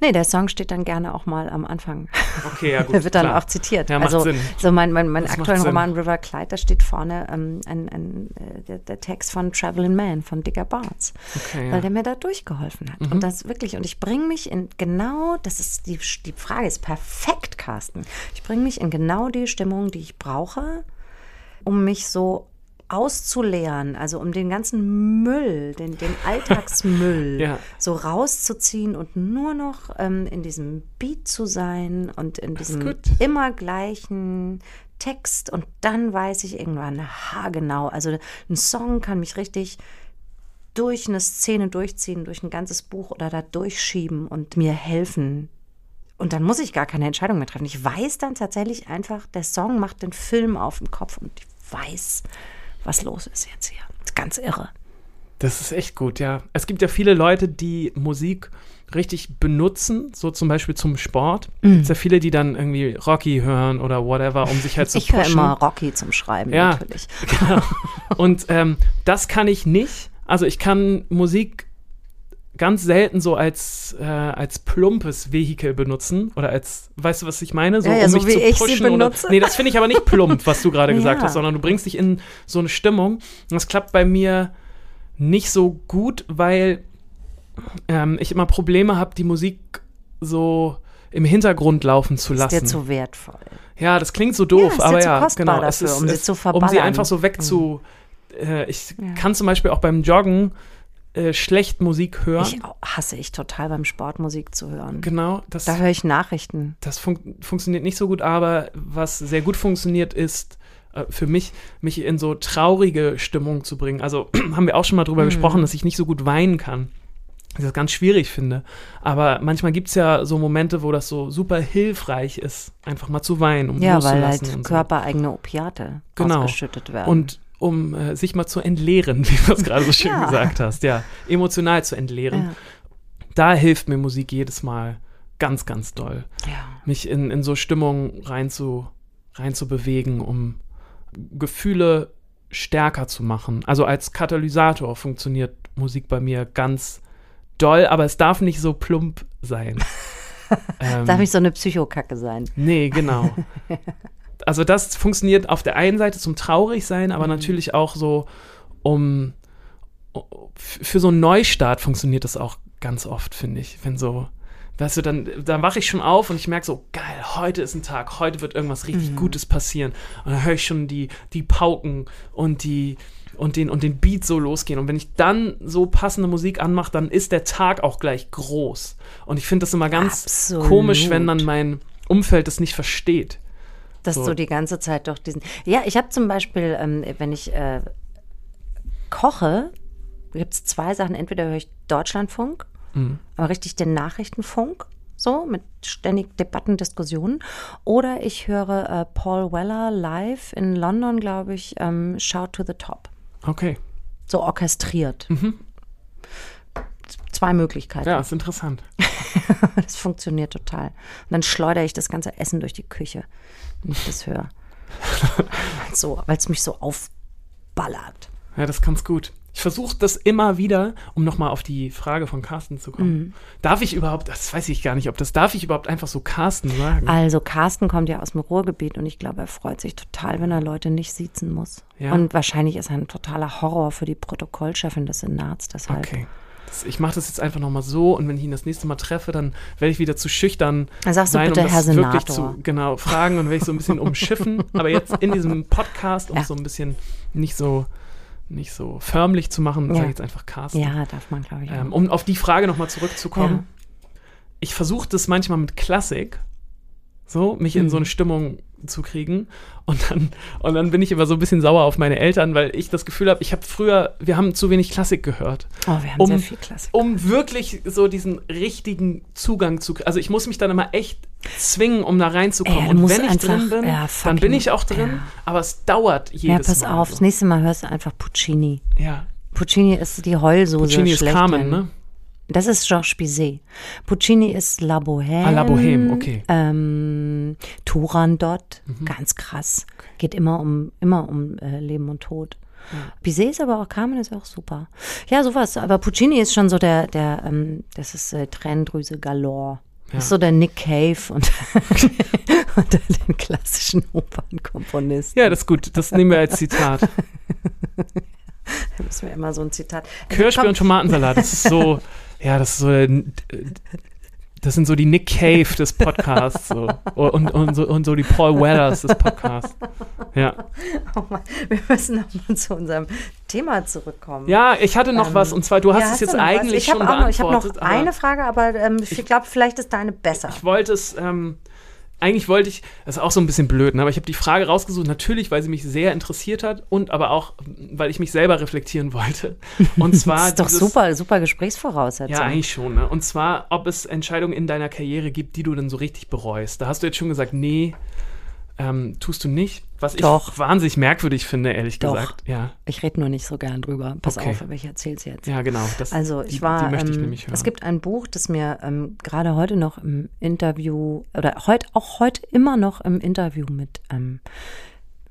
Nee, der Song steht dann gerne auch mal am Anfang. Okay, ja gut. Der wird dann klar. auch zitiert. Ja, also Sinn. so mein, mein, mein Das aktuellen. Roman River Clyde, da steht vorne ähm, ein, ein, äh, der, der Text von Traveling Man von Digger Barnes, Okay, ja. weil der mir da durchgeholfen hat. Mhm. Und das wirklich, und ich bringe mich in genau, das ist die, die Frage ist perfekt, Carsten. Ich bringe mich in genau die Stimmung, die ich brauche, um mich so auszuleeren, also um den ganzen Müll, den, den Alltagsmüll Ja. so rauszuziehen und nur noch ähm, in diesem Beat zu sein und in diesem immer gleichen Text und dann weiß ich irgendwann haargenau. Also ein Song kann mich richtig durch eine Szene durchziehen, durch ein ganzes Buch oder da durchschieben und mir helfen. Und dann muss ich gar keine Entscheidung mehr treffen. Ich weiß dann tatsächlich einfach, der Song macht den Film auf dem Kopf und ich weiß, was los ist jetzt hier. Ist ganz irre. Das ist echt gut, ja. Es gibt ja viele Leute, die Musik richtig benutzen, so zum Beispiel zum Sport. Mhm. Es gibt ja viele, die dann irgendwie Rocky hören oder whatever, um sich halt zu Ich höre pushen. immer Rocky zum Schreiben, Ja. natürlich. Genau. Und ähm, das kann ich nicht. Also ich kann Musik ganz selten so als, äh, als plumpes Vehikel benutzen oder als, weißt du, was ich meine? So, Ja, ja, um so mich wie zu ich sie pushen oder, benutze. Nee, das finde ich aber nicht plump, was du gerade gesagt Ja. hast, sondern du bringst dich in so eine Stimmung. Und das klappt bei mir nicht so gut, weil ähm, ich immer Probleme habe, die Musik so im Hintergrund laufen zu Ist lassen. dir zu wertvoll. Ja, das klingt so doof, ist dir aber ja, genau. dafür, um sie zu Um sie verballern. einfach so wegzu. Äh, ich Ja. kann zum Beispiel auch beim Joggen äh, schlecht Musik hören. Ich hasse ich total beim Sport Musik zu hören. genau, das, Da höre ich Nachrichten. das fun funktioniert nicht so gut, aber was sehr gut funktioniert, ist äh, für mich, mich in so traurige Stimmung zu bringen. Also haben wir auch schon mal Mhm. drüber gesprochen, dass ich nicht so gut weinen kann. Ich das ganz schwierig finde. Aber manchmal gibt es ja so Momente, wo das so super hilfreich ist, einfach mal zu weinen, um Ja, weil halt so. körpereigene Opiate Genau. ausgeschüttet werden. Und um äh, sich mal zu entleeren, wie du es gerade so schön Ja. gesagt hast, ja, emotional zu entleeren. ja. da hilft mir Musik jedes Mal ganz, ganz doll. Ja. Mich in, in so Stimmung rein zu, rein zu bewegen, um Gefühle stärker zu machen. Also als Katalysator funktioniert Musik bei mir ganz doll, aber es darf nicht so plump sein. ähm, Darf nicht so eine Psychokacke sein. Nee, genau. Also das funktioniert auf der einen Seite zum traurig sein, aber Mhm. natürlich auch so um für so einen Neustart funktioniert das auch ganz oft, finde ich. Wenn so, weißt du, dann, dann wache ich schon auf und ich merke so, geil, heute ist ein Tag, heute wird irgendwas Mhm. richtig Gutes passieren. Und dann höre ich schon die, die Pauken und die und den, und den Beat so losgehen. Und wenn ich dann so passende Musik anmache, dann ist der Tag auch gleich groß. Und ich finde das immer ganz Absolut. komisch, wenn dann mein Umfeld das nicht versteht. Dass So. du die ganze Zeit doch diesen. Ja, ich habe zum Beispiel, ähm, wenn ich äh, koche, gibt es zwei Sachen. Entweder höre ich Deutschlandfunk, aber richtig den Nachrichtenfunk, so mit ständig Debatten, Diskussionen. Oder ich höre äh, Paul Weller live in London, glaube ich, ähm, Shout to the Top. Okay. So orchestriert. Zwei Möglichkeiten. Ja, ist interessant. Das funktioniert total. Und dann schleudere ich das ganze Essen durch die Küche, wenn ich das höre. so, weil es mich so aufballert. Ja, das kann's gut. Ich versuche das immer wieder, um nochmal auf die Frage von Carsten zu kommen. Mhm. Darf ich überhaupt, das weiß ich gar nicht, ob das, darf ich überhaupt einfach so Carsten sagen? Also Carsten kommt ja aus dem Ruhrgebiet und ich glaube, er freut sich total, wenn er Leute nicht siezen muss. Ja. Und wahrscheinlich ist er ein totaler Horror für die Protokollchefin des Senats deshalb. Okay. Das, ich mache das jetzt einfach nochmal so und wenn ich ihn das nächste Mal treffe, dann werde ich wieder zu schüchtern Dann sagst du sein, bitte, um Herr wirklich Senator. zu genau fragen und werde ich so ein bisschen umschiffen. Aber jetzt in diesem Podcast, um Ja. so ein bisschen nicht so nicht so förmlich zu machen, Ja. sage ich jetzt einfach Carsten. Ja, darf man, glaube ich. Ähm, um auf die Frage nochmal zurückzukommen. Ja. Ich versuche das manchmal mit Klassik, so, mich in so Mhm. eine Stimmung zu kriegen. Und dann, und dann bin ich immer so ein bisschen sauer auf meine Eltern, weil ich das Gefühl habe, ich habe früher, wir haben zu wenig Klassik gehört. oh, wir haben um- sehr viel Klassik. Um wirklich so diesen richtigen Zugang zu Also ich muss mich dann immer echt zwingen, um da reinzukommen. Ey, und wenn ich einfach- drin bin, ja, dann bin ich auch drin, ja. aber es dauert jedes Ja, pass Mal. auf, so. das nächste Mal hörst du einfach Puccini. Ja. Puccini ist die Heulsoße Puccini ist. Carmen, ne? Das ist Georges Bizet. Puccini ist La Bohème. Ah, La Bohème, okay. Ähm, Turandot, Mhm. ganz krass. Geht immer um, immer um äh, Leben und Tod. Bizet ist aber auch, Carmen ist auch super. Ja, sowas. Aber Puccini ist schon so der, der, ähm, das ist äh, Tränendrüse galore. Das ist so der Nick Cave und unter den klassischen Opernkomponisten. Ja, das ist gut. Das nehmen wir als Zitat. Da müssen wir immer so ein Zitat. Kirschbier und Tomatensalat, das ist so, ja, das ist so, äh, das sind so die Nick Cave des Podcasts so. und, und, so, und so die Paul Wellers des Podcasts. Ja. Oh Mann, wir müssen nochmal zu unserem Thema zurückkommen. ja, ich hatte noch Ähm, was und zwar, du hast Ja, es jetzt noch was? eigentlich ich schon noch, Ich habe noch eine Frage, aber ähm, ich glaube, vielleicht ist deine besser. Ich wollte es, ähm, eigentlich wollte ich, das ist auch so ein bisschen blöd, ne, aber ich habe die Frage rausgesucht, natürlich, weil sie mich sehr interessiert hat und aber auch, weil ich mich selber reflektieren wollte. Und zwar das ist doch dieses- super, super Gesprächsvoraussetzung. Ja, eigentlich schon. Ne? Und zwar, ob es Entscheidungen in deiner Karriere gibt, die du dann so richtig bereust. Da hast du jetzt schon gesagt, nee, ähm, tust du nicht. Was Doch. ich wahnsinnig merkwürdig finde, ehrlich Doch. gesagt. Ja, Ich rede nur nicht so gern drüber. Pass Okay. auf, aber ich erzähle es jetzt. ja genau. Das, Also die, ich war, die möchte ich ähm, nämlich hören. es gibt ein Buch, das mir ähm, gerade heute noch im Interview oder heute auch heute immer noch im Interview mit ähm,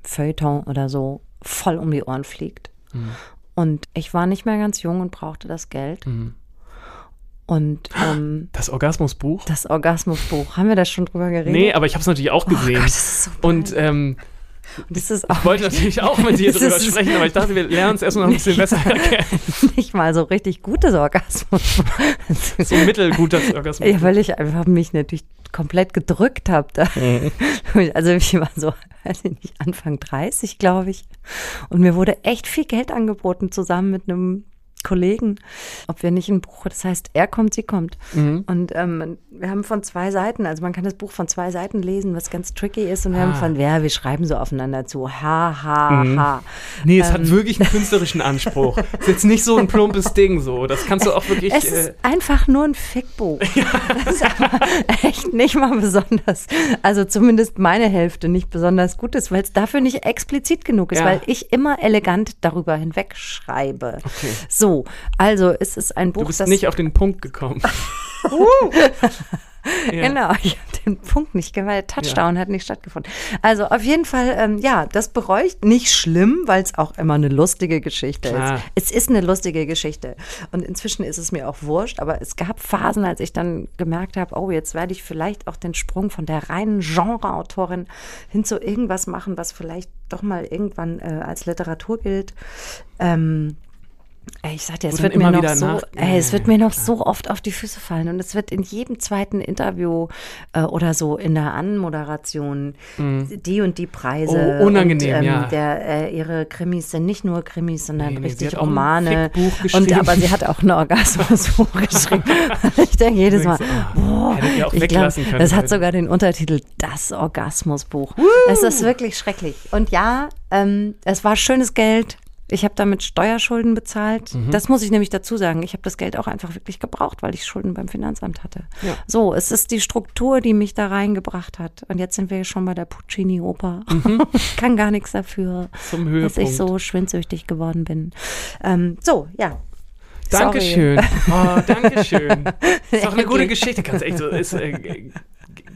Feuilleton oder so voll um die Ohren fliegt. Mhm. Und ich war nicht mehr ganz jung und brauchte das Geld. Mhm. Und ähm, das Orgasmusbuch? das Orgasmusbuch, haben wir da schon drüber geredet? Nee, aber ich habe es natürlich auch oh Gott, gesehen. das ist so und ähm, das ist auch ich wollte natürlich auch mit dir drüber sprechen, aber ich dachte, wir lernen uns erstmal noch ein bisschen besser kennen. nicht mal so richtig gutes Orgasmus. So ein mittelguter Orgasmus. Ja, weil ich einfach mich natürlich komplett gedrückt habe. Da. Also ich war so, weiß ich nicht, Anfang 30, glaube ich. Und mir wurde echt viel Geld angeboten, zusammen mit einem Kollegen, ob wir nicht ein Buch, das heißt, er kommt, sie kommt. Mhm. Und ähm, wir haben von zwei Seiten, also man kann das Buch von zwei Seiten lesen, was ganz tricky ist. Und wir Ah. haben von, ja, wir schreiben so aufeinander zu. Ha, ha, Mhm. ha. Nee, es hat Ähm. wirklich einen künstlerischen Anspruch. ist jetzt nicht so ein plumpes Ding so. Das kannst du auch wirklich. Es äh, ist einfach nur ein Fickbuch. Das ist aber echt nicht mal besonders, also zumindest meine Hälfte nicht besonders gut ist, weil es dafür nicht explizit genug ist, Ja. weil ich immer elegant darüber hinweg schreibe. Okay. So, So, also es ist ein Buch, Du bist das nicht auf den Punkt gekommen. Ja. Genau, ich habe den Punkt nicht gemacht. Der Touchdown hat nicht stattgefunden. Also auf jeden Fall, ähm, ja, das bereue ich nicht schlimm, weil es auch immer eine lustige Geschichte Klar. ist. Es ist eine lustige Geschichte. Und inzwischen ist es mir auch wurscht, aber es gab Phasen, als ich dann gemerkt habe, oh, jetzt werde ich vielleicht auch den Sprung von der reinen Genreautorin hin zu irgendwas machen, was vielleicht doch mal irgendwann äh, als Literatur gilt. Ähm, Ey, ich sag dir, Wo es wird mir noch so, nach- ey, es wird mir noch klar. so oft auf die Füße fallen und es wird in jedem zweiten Interview äh, oder so in der Anmoderation die und die Preise. Mhm. Oh, unangenehm, und, ähm, ja. Der, äh, ihre Krimis sind nicht nur Krimis, sondern Nee, nee, richtig Romane. Und aber sie hat auch ein Orgasmusbuch geschrieben. ich denke jedes Mal, du, boah, ich glaub, das hat sogar den Untertitel Das Orgasmusbuch. Es ist wirklich schrecklich. Und ja, ähm, es war schönes Geld. Ich habe damit Steuerschulden bezahlt. Mhm. Das muss ich nämlich dazu sagen. Ich habe das Geld auch einfach wirklich gebraucht, weil ich Schulden beim Finanzamt hatte. Ja. So, es ist die Struktur, die mich da reingebracht hat. Und jetzt sind wir schon bei der Puccini-Oper. Ich kann gar nichts dafür, dass ich so schwindsüchtig geworden bin. Ähm, so, ja. Sorry. Dankeschön. Oh, Dankeschön. Ist doch eine gute Geschichte. Ganz echt, so ist, äh,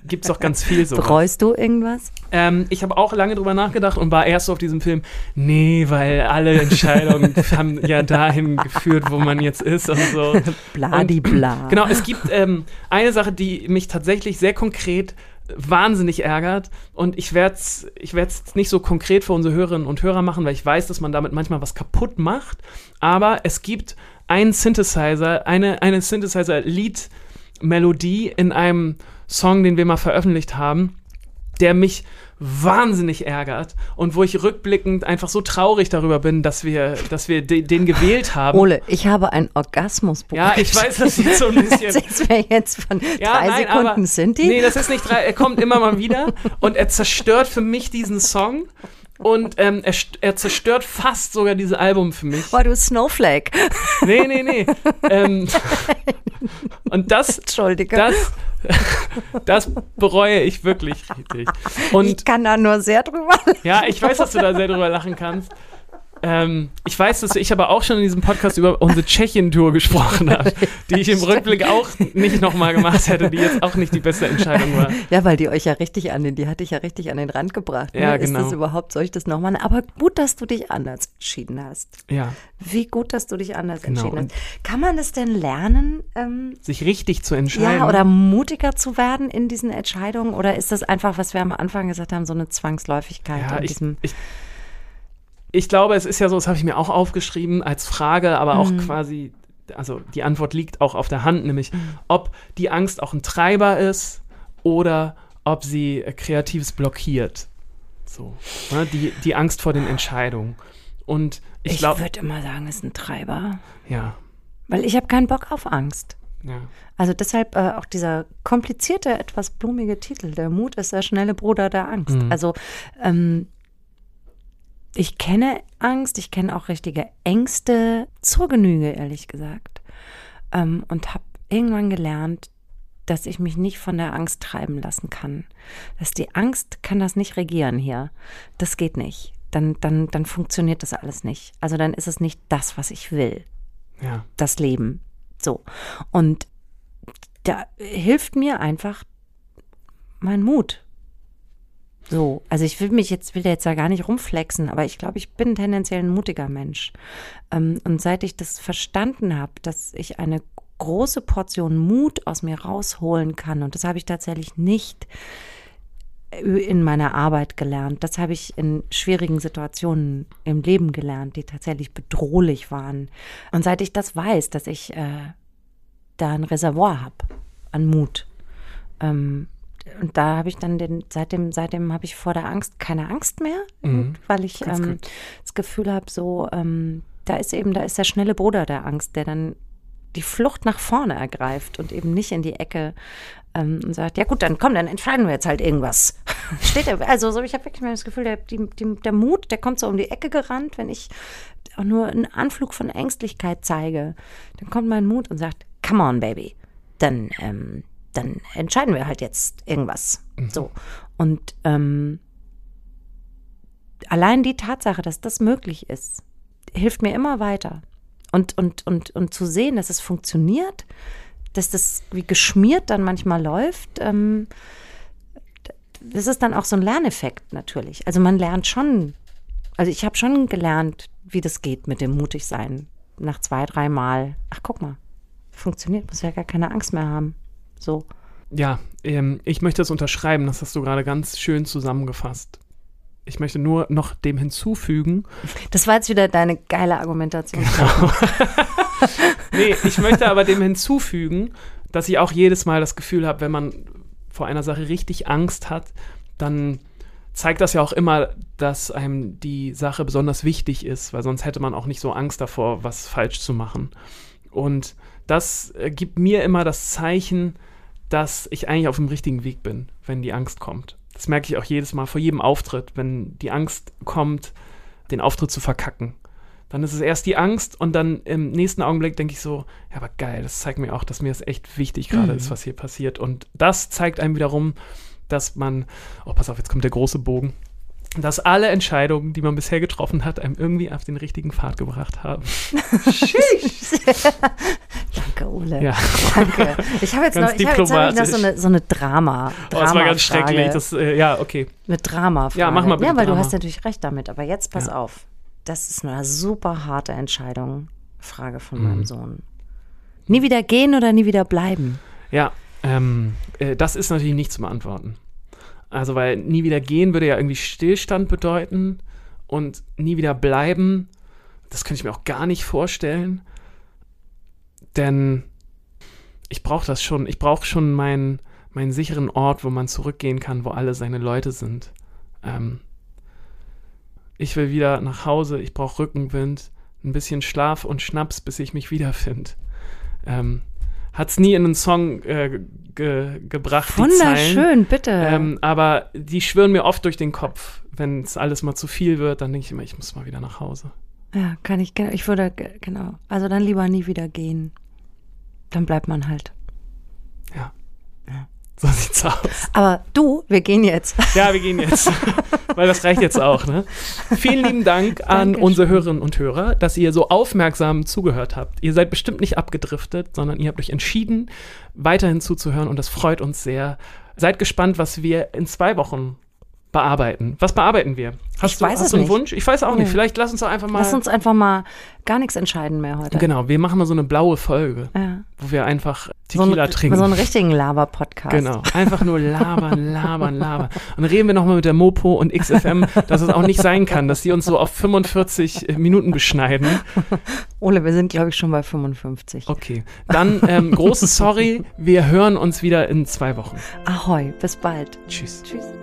gibt's doch ganz viel so. Bereust du irgendwas? Ähm, ich habe auch lange drüber nachgedacht und war erst so auf diesem Film, nee, weil alle Entscheidungen haben ja dahin geführt, wo man jetzt ist und so. Bladibla. Genau, es gibt ähm, eine Sache, die mich tatsächlich sehr konkret wahnsinnig ärgert und ich werde es ich werd's nicht so konkret für unsere Hörerinnen und Hörer machen, weil ich weiß, dass man damit manchmal was kaputt macht, aber es gibt einen Synthesizer, eine, eine Synthesizer-Lied-Melodie in einem Song, den wir mal veröffentlicht haben, der mich wahnsinnig ärgert und wo ich rückblickend einfach so traurig darüber bin, dass wir, dass wir de, den gewählt haben. Ole, ich habe ein Orgasmusbuch. Ja, ich weiß, das sieht so ein bisschen. Erzählst mir jetzt von Ja, drei nein, Sekunden aber, Sinti? Nee, das ist nicht drei. Er kommt immer mal wieder und er zerstört für mich diesen Song und ähm, er, er zerstört fast sogar dieses Album für mich. Boah, du Snowflake. Nee, nee, nee. ähm, und das, Entschuldige. das, das bereue ich wirklich richtig. ich Und kann da nur sehr drüber lachen. ja, ich weiß, dass du da sehr drüber lachen kannst. Ähm, ich weiß, dass ich aber auch schon in diesem Podcast über unsere Tschechien-Tour gesprochen habe, die ich im Rückblick auch nicht nochmal gemacht hätte, die jetzt auch nicht die beste Entscheidung war. Ja, weil die euch ja richtig an den, die hatte ich ja richtig an den Rand gebracht. Ne? Ja, Ist genau. das überhaupt, soll ich das nochmal? Aber gut, dass du dich anders entschieden hast. Ja, Wie gut, dass du dich anders Genau, entschieden hast. Kann man es denn lernen, ähm, sich richtig zu entscheiden. ja, oder mutiger zu werden in diesen Entscheidungen? Oder ist das einfach, was wir am Anfang gesagt haben, so eine Zwangsläufigkeit Ja, in ich, diesem ich, ich glaube, es ist ja so, das habe ich mir auch aufgeschrieben als Frage, aber auch quasi, also die Antwort liegt auch auf der Hand, nämlich ob die Angst auch ein Treiber ist oder ob sie Kreatives blockiert. So, ne? die, die Angst vor den Entscheidungen. Und ich Ich würde immer sagen, es ist ein Treiber. ja, Weil ich habe keinen Bock auf Angst. ja. Also deshalb äh, auch dieser komplizierte, etwas blumige Titel. Der Mut ist der schnelle Bruder der Angst. Mhm. Also ähm, ich kenne Angst, ich kenne auch richtige Ängste zur Genüge, ehrlich gesagt. Ähm, und habe irgendwann gelernt, dass ich mich nicht von der Angst treiben lassen kann. Dass die Angst kann das nicht regieren hier. Das geht nicht. Dann, dann, dann funktioniert das alles nicht. Also dann ist es nicht das, was ich will ja. das Leben. So. Und da hilft mir einfach mein Mut. So, also ich will mich jetzt, will jetzt da gar nicht rumflexen, aber ich glaube, ich bin tendenziell ein mutiger Mensch. Ähm, und seit ich das verstanden habe, dass ich eine große Portion Mut aus mir rausholen kann, und das habe ich tatsächlich nicht in meiner Arbeit gelernt. Das habe ich in schwierigen Situationen im Leben gelernt, die tatsächlich bedrohlich waren. Und seit ich das weiß, dass ich äh, da ein Reservoir habe an Mut, ähm, und da habe ich dann den, seitdem, seitdem habe ich vor der Angst keine Angst mehr, Mhm. weil ich ähm, das Gefühl habe, so, ähm, da ist eben, da ist der schnelle Bruder der Angst, der dann die Flucht nach vorne ergreift und eben nicht in die Ecke ähm, und sagt, ja gut, dann komm, dann entscheiden wir jetzt halt irgendwas. Steht er, also so, ich habe wirklich mal das Gefühl, der, die, die, der Mut, der kommt so um die Ecke gerannt, wenn ich auch nur einen Anflug von Ängstlichkeit zeige, dann kommt mein Mut und sagt, come on, baby, dann, ähm, dann entscheiden wir halt jetzt irgendwas. So. Und ähm, allein die Tatsache, dass das möglich ist, hilft mir immer weiter. Und, und, und, und zu sehen, dass es funktioniert, dass das wie geschmiert dann manchmal läuft, ähm, das ist dann auch so ein Lerneffekt natürlich. Also man lernt schon, also ich habe schon gelernt, wie das geht mit dem Mutigsein. Nach zwei, drei Mal. Ach, guck mal, funktioniert, muss ja gar keine Angst mehr haben. So. Ja, ähm, ich möchte das unterschreiben, das hast du gerade ganz schön zusammengefasst. Ich möchte nur noch dem hinzufügen. Das war jetzt wieder deine geile Argumentation. nee, ich möchte aber dem hinzufügen, dass ich auch jedes Mal das Gefühl habe, wenn man vor einer Sache richtig Angst hat, dann zeigt das ja auch immer, dass einem die Sache besonders wichtig ist, weil sonst hätte man auch nicht so Angst davor, was falsch zu machen. Und das äh, gibt mir immer das Zeichen, dass ich eigentlich auf dem richtigen Weg bin, wenn die Angst kommt. Das merke ich auch jedes Mal vor jedem Auftritt, wenn die Angst kommt, den Auftritt zu verkacken. Dann ist es erst die Angst und dann im nächsten Augenblick denke ich so, ja, aber geil, das zeigt mir auch, dass mir das echt wichtig gerade mhm. ist, was hier passiert. Und das zeigt einem wiederum, dass man, oh, pass auf, jetzt kommt der große Bogen, dass alle Entscheidungen, die man bisher getroffen hat, einem irgendwie auf den richtigen Pfad gebracht haben. Danke, Ole. Ja. Danke. Ich habe jetzt, noch, ich hab jetzt hab noch so eine, so eine Drama. Drama oh, das war ganz schrecklich. Das, äh, ja, okay. Eine Drama. Ja, mach mal bitte. Ja, weil Drama. du hast natürlich recht damit. Aber jetzt pass ja. auf. Das ist eine super harte Entscheidung. Frage von mhm. meinem Sohn. Nie wieder gehen oder nie wieder bleiben? Ja, ähm, äh, das ist natürlich nicht zu beantworten. Also, weil nie wieder gehen würde ja irgendwie Stillstand bedeuten und nie wieder bleiben, das könnte ich mir auch gar nicht vorstellen. Denn ich brauche das schon. Ich brauche schon meinen, meinen sicheren Ort, wo man zurückgehen kann, wo alle seine Leute sind. Ähm, ich will wieder nach Hause, ich brauche Rückenwind, ein bisschen Schlaf und Schnaps, bis ich mich wiederfinde. Ähm, hat es nie in einen Song äh, ge gebracht. Wunderschön, bitte. Ähm, aber die schwirren mir oft durch den Kopf. Wenn es alles mal zu viel wird, dann denke ich immer, ich muss mal wieder nach Hause. Ja, kann ich, ich würde, genau. Also dann lieber nie wieder gehen. Dann bleibt man halt. Ja. ja. So sieht's aus. Aber du, wir gehen jetzt. Ja, wir gehen jetzt. Weil das reicht jetzt auch, ne? Vielen lieben Dank an Dankeschön. unsere Hörerinnen und Hörer, dass ihr so aufmerksam zugehört habt. Ihr seid bestimmt nicht abgedriftet, sondern ihr habt euch entschieden, weiterhin zuzuhören und das freut uns sehr. Seid gespannt, was wir in zwei Wochen bearbeiten. Was bearbeiten wir? Hast ich du, weiß hast es du einen nicht. Wunsch? Ich weiß auch nicht. Vielleicht lass uns doch einfach mal. Lass uns einfach mal gar nichts entscheiden mehr heute. Genau, wir machen mal so eine blaue Folge, ja. wo wir einfach Tequila so trinken. So einen richtigen Laber-Podcast. Genau, einfach nur labern, labern, labern. Und reden wir nochmal mit der Mopo und XFM, dass es auch nicht sein kann, dass die uns so auf 45 Minuten beschneiden. Ole, wir sind, glaube ich, schon bei 55. Okay, dann ähm, großes Sorry. Wir hören uns wieder in zwei Wochen. Ahoi, bis bald. Tschüss. Tschüss.